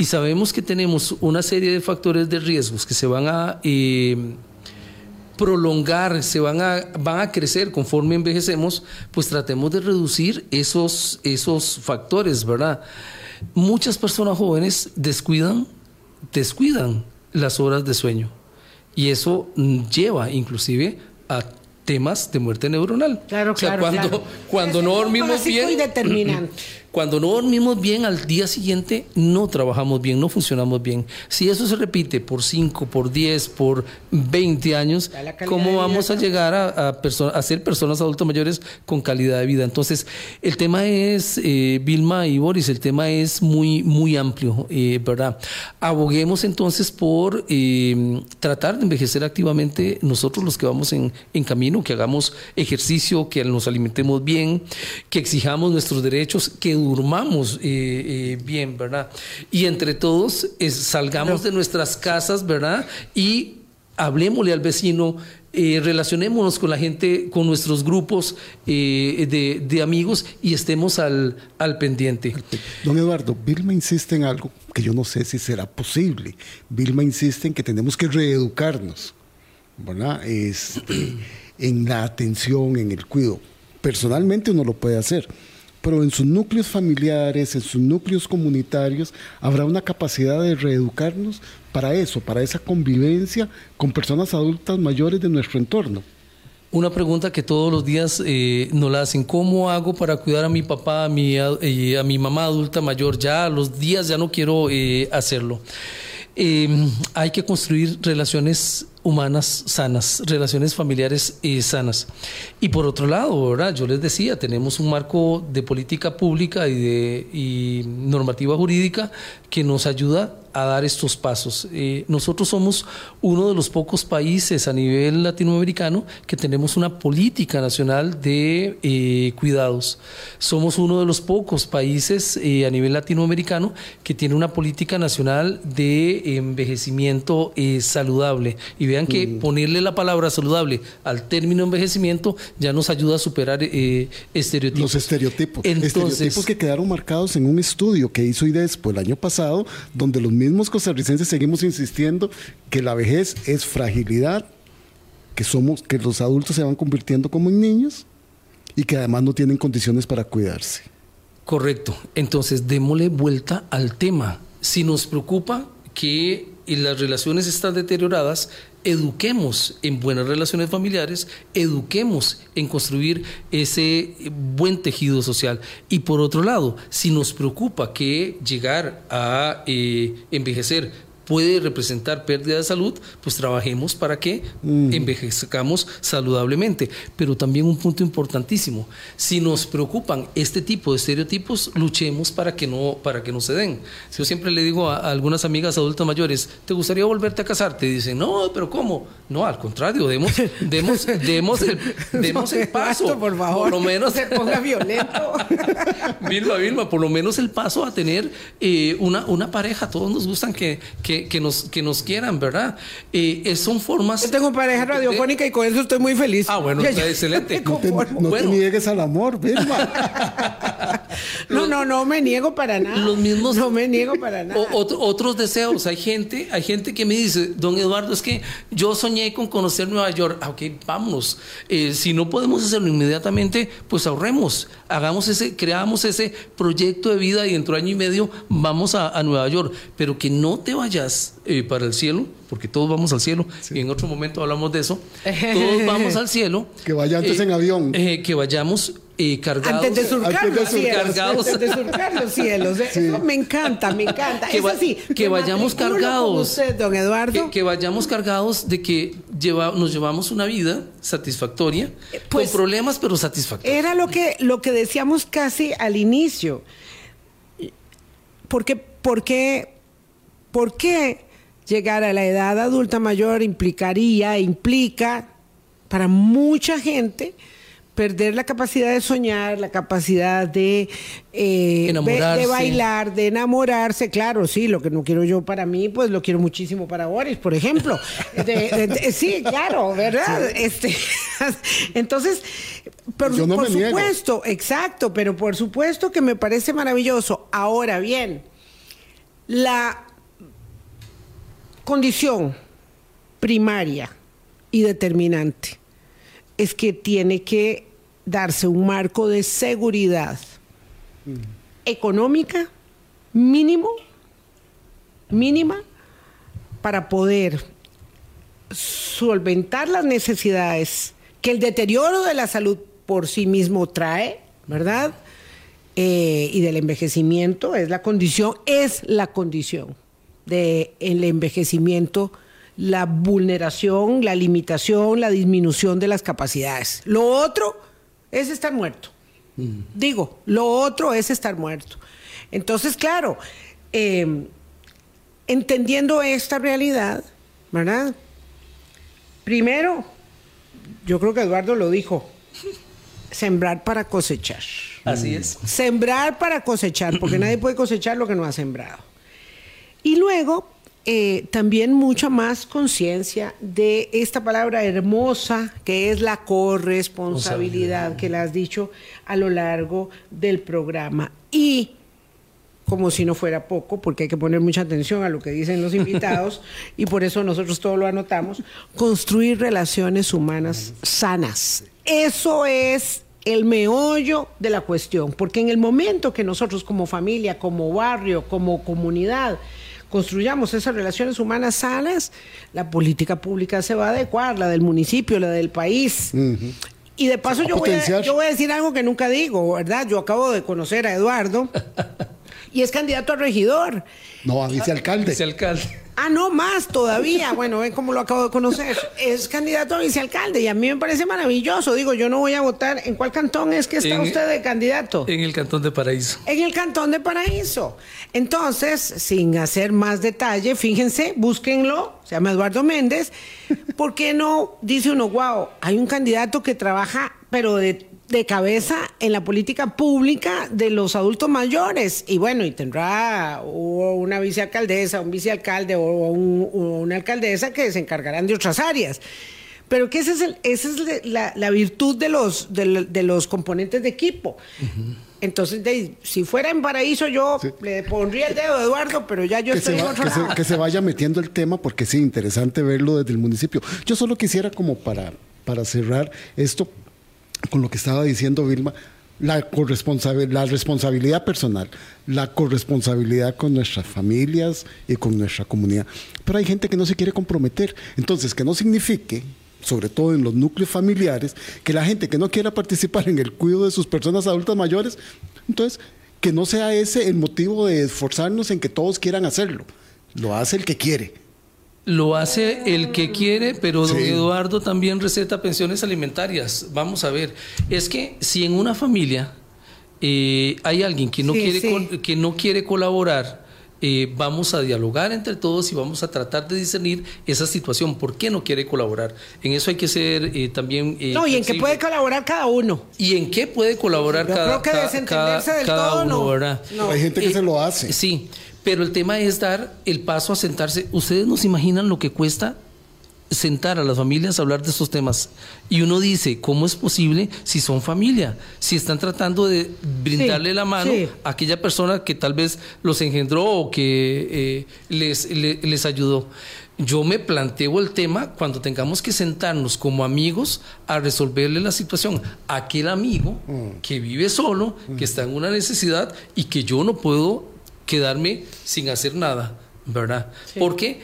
y sabemos que tenemos una serie de factores de riesgos que se van a eh, prolongar, se van a, van a crecer conforme envejecemos, pues tratemos de reducir esos, esos factores, ¿verdad? Muchas personas jóvenes descuidan descuidan las horas de sueño. Y eso lleva inclusive a temas de muerte neuronal. Claro, o sea, claro, cuando, claro. cuando no dormimos bien, y determinante. Cuando no dormimos bien al día siguiente no trabajamos bien, no funcionamos bien. Si eso se repite por 5, por 10, por 20 años, ¿cómo vamos a llegar a, a, perso- a ser personas adultas mayores con calidad de vida? Entonces, el tema es, eh, Vilma y Boris, el tema es muy, muy amplio, eh, ¿verdad? Aboguemos entonces por eh, tratar de envejecer activamente nosotros los que vamos en, en camino, que hagamos ejercicio, que nos alimentemos bien, que exijamos nuestros derechos, que durmamos eh, eh, bien, ¿verdad? Y entre todos es- salgamos de nuestras casas, ¿verdad? Y hablemosle al vecino, eh, relacionémonos con la gente, con nuestros grupos eh, de, de amigos y estemos al, al pendiente. Don Eduardo, Vilma insiste en algo que yo no sé si será posible. Vilma insiste en que tenemos que reeducarnos, ¿verdad? Este, en la atención, en el cuidado. Personalmente uno lo puede hacer, pero en sus núcleos familiares, en sus núcleos comunitarios, habrá una capacidad de reeducarnos para eso, para esa convivencia con personas adultas mayores de nuestro entorno. Una pregunta que todos los días eh, nos la hacen, ¿cómo hago para cuidar a mi papá, a mi, a, eh, mi mamá adulta mayor? Ya a los días ya no quiero eh, hacerlo. Eh, hay que construir relaciones humanas sanas, relaciones familiares eh, sanas. Y por otro lado, ¿verdad? yo les decía, tenemos un marco de política pública y de y normativa jurídica que nos ayuda a dar estos pasos. Eh, nosotros somos uno de los pocos países a nivel latinoamericano que tenemos una política nacional de eh, cuidados. Somos uno de los pocos países eh, a nivel latinoamericano que tiene una política nacional de envejecimiento saludable. Y vean que ponerle la palabra saludable al término envejecimiento ya nos ayuda a superar estereotipos. Los estereotipos. Entonces, estereotipos que quedaron marcados en un estudio que hizo IDESPO el año pasado, donde los mismos costarricenses seguimos insistiendo que la vejez es fragilidad, que somos, que los adultos se van convirtiendo como en niños y que además no tienen condiciones para cuidarse. Correcto. Entonces, démosle vuelta al tema. Si nos preocupa que las relaciones están deterioradas, eduquemos en buenas relaciones familiares, eduquemos en construir ese buen tejido social. Y por otro lado, si nos preocupa que llegar a eh, envejecer puede representar pérdida de salud, pues trabajemos para que envejezcamos saludablemente. Pero también un punto importantísimo, si nos preocupan este tipo de estereotipos, luchemos para que no, para que no se den. Yo siempre le digo a, a algunas amigas adultas mayores, ¿te gustaría volverte a casarte? Y dicen, no, pero ¿cómo? No, al contrario, demos, demos, (laughs) demos, el, demos el paso. Por favor, lo menos se ponga violento. (laughs) Vilma, Vilma, por lo menos el paso a tener eh, una, una pareja. Todos nos gustan que, que, que nos, que nos quieran, ¿verdad? Eh, eh, son formas. Yo tengo pareja de- radiofónica y con eso estoy muy feliz. Ah, bueno, (laughs) Ya, está ya, excelente. (laughs) No te, niegues al amor, Vilma. (laughs) No, no, no me niego para nada. Los mismos- No me niego para nada. O- otro- otros deseos. Hay gente, hay gente que me dice, don Eduardo, es que yo soñé con conocer Nueva York. Ah, ok, vámonos. Eh, si no podemos hacerlo inmediatamente, pues ahorremos. Hagamos ese, creamos ese proyecto de vida y dentro de año y medio vamos a, a Nueva York. Pero que no te vayas eh, para el cielo, porque todos vamos al cielo, y en otro momento hablamos de eso. (laughs) Todos vamos al cielo. Que vaya antes en avión. eh, que vayamos eh, cargados. Antes de surcar Antes de los cielos. cargados. Antes de surcar los cielos. Eso me encanta, me encanta. Que es va- así. que vayamos cargados. usted, don Eduardo. Que, que vayamos cargados de que lleva, nos llevamos una vida satisfactoria, pues- con problemas pero satisfactoria. Era lo que, lo que decíamos casi al inicio. ¿Por qué, por qué, llegar a la edad adulta mayor implicaría, implica para mucha gente perder la capacidad de soñar, la capacidad de, eh, de bailar, de enamorarse. Claro, sí, lo que no quiero yo para mí, pues lo quiero muchísimo para Boris, por ejemplo. (laughs) De- de- de- sí, claro, ¿verdad? Este, (laughs) entonces, por, Yo no por me niego. supuesto, exacto, pero por supuesto que me parece maravilloso. Ahora bien, la condición primaria y determinante es que tiene que darse un marco de seguridad económica mínimo, mínima, para poder solventar las necesidades que el deterioro de la salud por sí mismo trae, ¿verdad? Eh, y del envejecimiento es la condición, es la condición del envejecimiento, la vulneración, la limitación, la disminución de las capacidades. Lo otro es estar muerto. Digo, lo otro es estar muerto. Entonces, claro, eh, entendiendo esta realidad, ¿verdad? Primero, yo creo que Eduardo lo dijo, sembrar para cosechar. Así es. Sembrar para cosechar, porque nadie puede cosechar lo que no ha sembrado. Y luego, eh, también mucha más conciencia de esta palabra hermosa que es la corresponsabilidad, que la has dicho a lo largo del programa. Y como si no fuera poco, porque hay que poner mucha atención a lo que dicen los invitados (laughs) y por eso nosotros todo lo anotamos, construir relaciones humanas sanas. Eso es el meollo de la cuestión, porque en el momento que nosotros como familia, como barrio, como comunidad, construyamos esas relaciones humanas sanas, la política pública se va a adecuar, la del municipio, la del país. Y de paso yo voy, a, yo voy, a, decir algo que nunca digo, ¿verdad? Yo acabo de conocer a Eduardo (laughs) y es candidato a regidor. No, a vicealcalde. Vicealcalde. Ah, no, más todavía. (laughs) Bueno, ven cómo lo acabo de conocer. Es candidato a vicealcalde y a mí me parece maravilloso. Digo, yo no voy a votar. ¿En cuál cantón es que está En- usted de candidato? En el Cantón de Paraíso. En el Cantón de Paraíso. Entonces, sin hacer más detalle, fíjense, búsquenlo, se llama Eduardo Méndez. ¿Por qué no dice uno, wow, hay un candidato que trabaja, pero de, de cabeza en la política pública de los adultos mayores? Y bueno, y tendrá una vicealcaldesa, un vicealcalde o, un- o una alcaldesa que se encargarán de otras áreas. Pero que ese es el- esa es la, la virtud de los, de, lo- de los componentes de equipo. Entonces, de- si fuera en Paraíso, yo Sí. le pondría el dedo a Eduardo, pero ya yo que estoy se, en otro que se- que se vaya metiendo el tema porque sí, interesante verlo desde el municipio. Yo solo quisiera como para, para cerrar esto con lo que estaba diciendo Vilma, la, la responsabilidad personal, la corresponsabilidad con nuestras familias y con nuestra comunidad. Pero hay gente que no se quiere comprometer. Entonces, que no signifique sobre todo en los núcleos familiares, que la gente que no quiera participar en el cuidado de sus personas adultas mayores, entonces que no sea ese el motivo de esforzarnos en que todos quieran hacerlo. Lo hace el que quiere. Lo hace el que quiere, pero don Sí. Eduardo también receta pensiones alimentarias. Vamos a ver, es que si en una familia eh, hay alguien que no, Sí, quiere sí. que no quiere colaborar, eh, vamos a dialogar entre todos y vamos a tratar de discernir esa situación. ¿Por qué no quiere colaborar? En eso hay que ser eh, también... eh, No, y en flexible. puede colaborar cada uno. ¿Y en qué puede colaborar Yo cada, creo que ca- desentenderse cada- del cada todo, uno, no. verdad? No. Hay gente que Eh, se lo hace. Sí, pero el tema es dar el paso a sentarse. Ustedes no se imaginan lo que cuesta sentar a las familias a hablar de estos temas. Y uno dice, ¿cómo es posible si son familia? Si están tratando de brindarle Sí, la mano sí. a aquella persona que tal vez los engendró o que eh, les, le- les ayudó. Yo me planteo el tema cuando tengamos que sentarnos como amigos a resolverle la situación. a Aquel amigo que vive solo, que está en una necesidad y que yo no puedo quedarme sin hacer nada, ¿verdad? Porque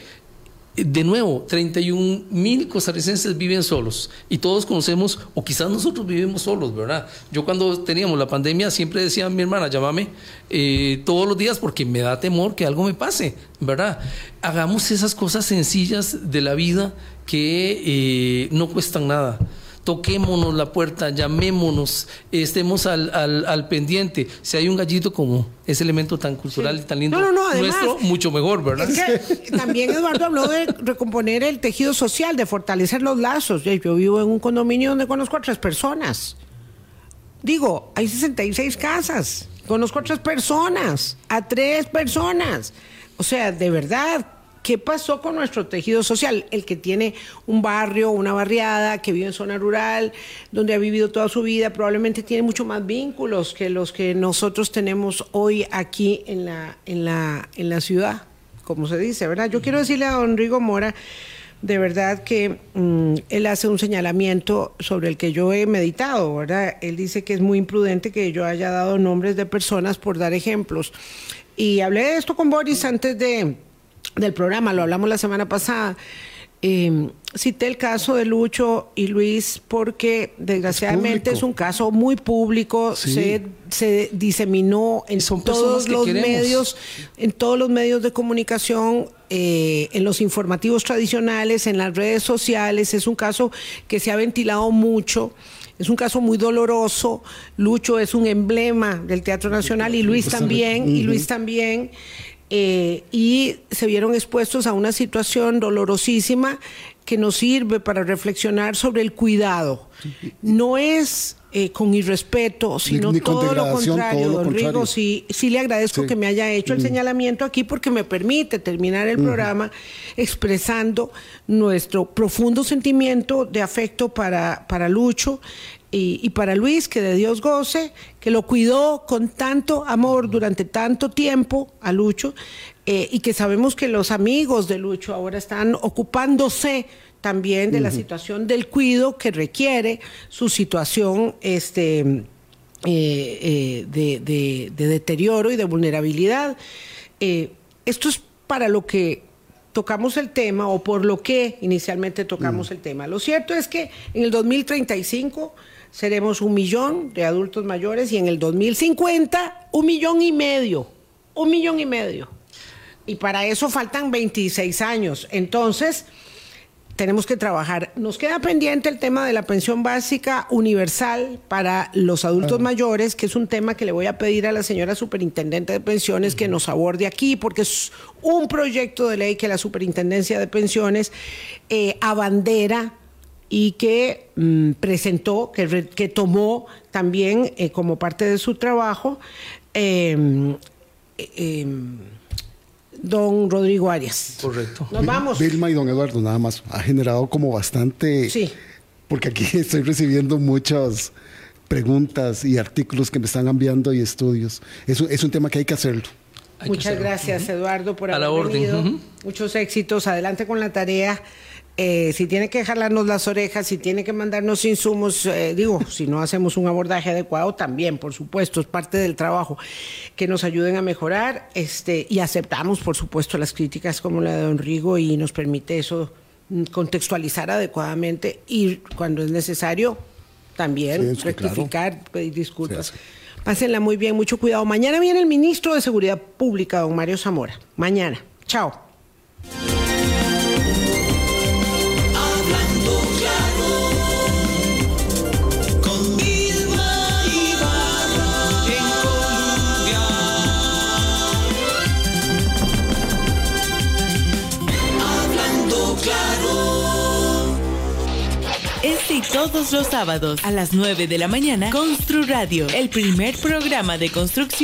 de nuevo, 31 mil costarricenses viven solos y todos conocemos, o quizás nosotros vivimos solos, ¿verdad? Yo cuando teníamos la pandemia siempre decía a mi hermana, llámame eh, todos los días porque me da temor que algo me pase, ¿verdad? Hagamos esas cosas sencillas de la vida que eh, no cuestan nada. Toquémonos la puerta, llamémonos, estemos al, al- al pendiente. Si hay un gallito como ese elemento tan cultural y tan lindo, No, no, no, además- nuestro, mucho mejor, ¿verdad? Es que también Eduardo habló de recomponer el tejido social, de fortalecer los lazos. Yo vivo en un condominio donde conozco a tres personas. Digo, hay 66 casas. Conozco a tres personas, a tres personas. O sea, de verdad, ¿qué pasó con nuestro tejido social? El que tiene un barrio, una barriada, que vive en zona rural, donde ha vivido toda su vida, probablemente tiene mucho más vínculos que los que nosotros tenemos hoy aquí en la, en la, en la ciudad, como se dice, ¿verdad? Yo quiero decirle a don Rigo Mora de verdad que mm, él hace un señalamiento sobre el que yo he meditado, ¿verdad? Él dice que es muy imprudente que yo haya dado nombres de personas por dar ejemplos. Y hablé de esto con Boris antes de, del programa, lo hablamos la semana pasada. Eh, cité el caso de Lucho y Luis porque desgraciadamente es, un caso muy público, se, se, diseminó en todos los medios, en todos los medios de comunicación, eh, en los informativos tradicionales, en las redes sociales. Es un caso que se ha ventilado mucho. Es un caso muy doloroso. Lucho es un emblema del Teatro Nacional y Luis también, y Luis también. Eh, y se vieron expuestos a una situación dolorosísima que nos sirve para reflexionar sobre el cuidado. No es eh, con irrespeto, sino todo, lo contrario, don Rigo. Sí, sí le agradezco que me haya hecho el señalamiento aquí porque me permite terminar el programa expresando nuestro profundo sentimiento de afecto para, para Lucho y, para Luis, que de Dios goce, que lo cuidó con tanto amor durante tanto tiempo a Lucho, eh, y que sabemos que los amigos de Lucho ahora están ocupándose también de la situación del cuido que requiere su situación este, eh, eh, de, deterioro y de vulnerabilidad. esto es para lo que tocamos el tema o por lo que inicialmente tocamos el tema. Lo cierto es que en el 2035 seremos un millón de adultos mayores y en el 2050 un millón y medio, un millón y medio. Y para eso faltan 26 años. Entonces, tenemos que trabajar. Nos queda pendiente el tema de la pensión básica universal para los adultos mayores, que es un tema que le voy a pedir a la señora superintendente de pensiones que nos aborde aquí, porque es un proyecto de ley que la superintendencia de pensiones eh, abandera y que mm, presentó, que, que, tomó también eh, como parte de su trabajo em, em, don Rodrigo Arias. Correcto. Nos vamos. Vilma y don Eduardo, nada más, ha generado como bastante... Sí. Porque aquí (laughs) estoy recibiendo muchas preguntas y artículos que me están enviando y estudios. Es, es un tema que hay que hacerlo. Muchas gracias, Eduardo, por haber venido. Muchos éxitos. Adelante con la tarea. Eh, si tiene que jalarnos las orejas, si tiene que mandarnos insumos, eh, digo, si no hacemos un abordaje adecuado, también, por supuesto, es parte del trabajo, que nos ayuden a mejorar este, y aceptamos, por supuesto, las críticas como la de Don Rigo y nos permite eso mm, contextualizar adecuadamente y cuando es necesario también rectificar, pedir disculpas. Pásenla muy bien, mucho cuidado. Mañana viene el ministro de Seguridad Pública, don Mario Zamora. Mañana. Chao. Y todos los sábados a las 9 de la mañana, Constru Radio, el primer programa de construcción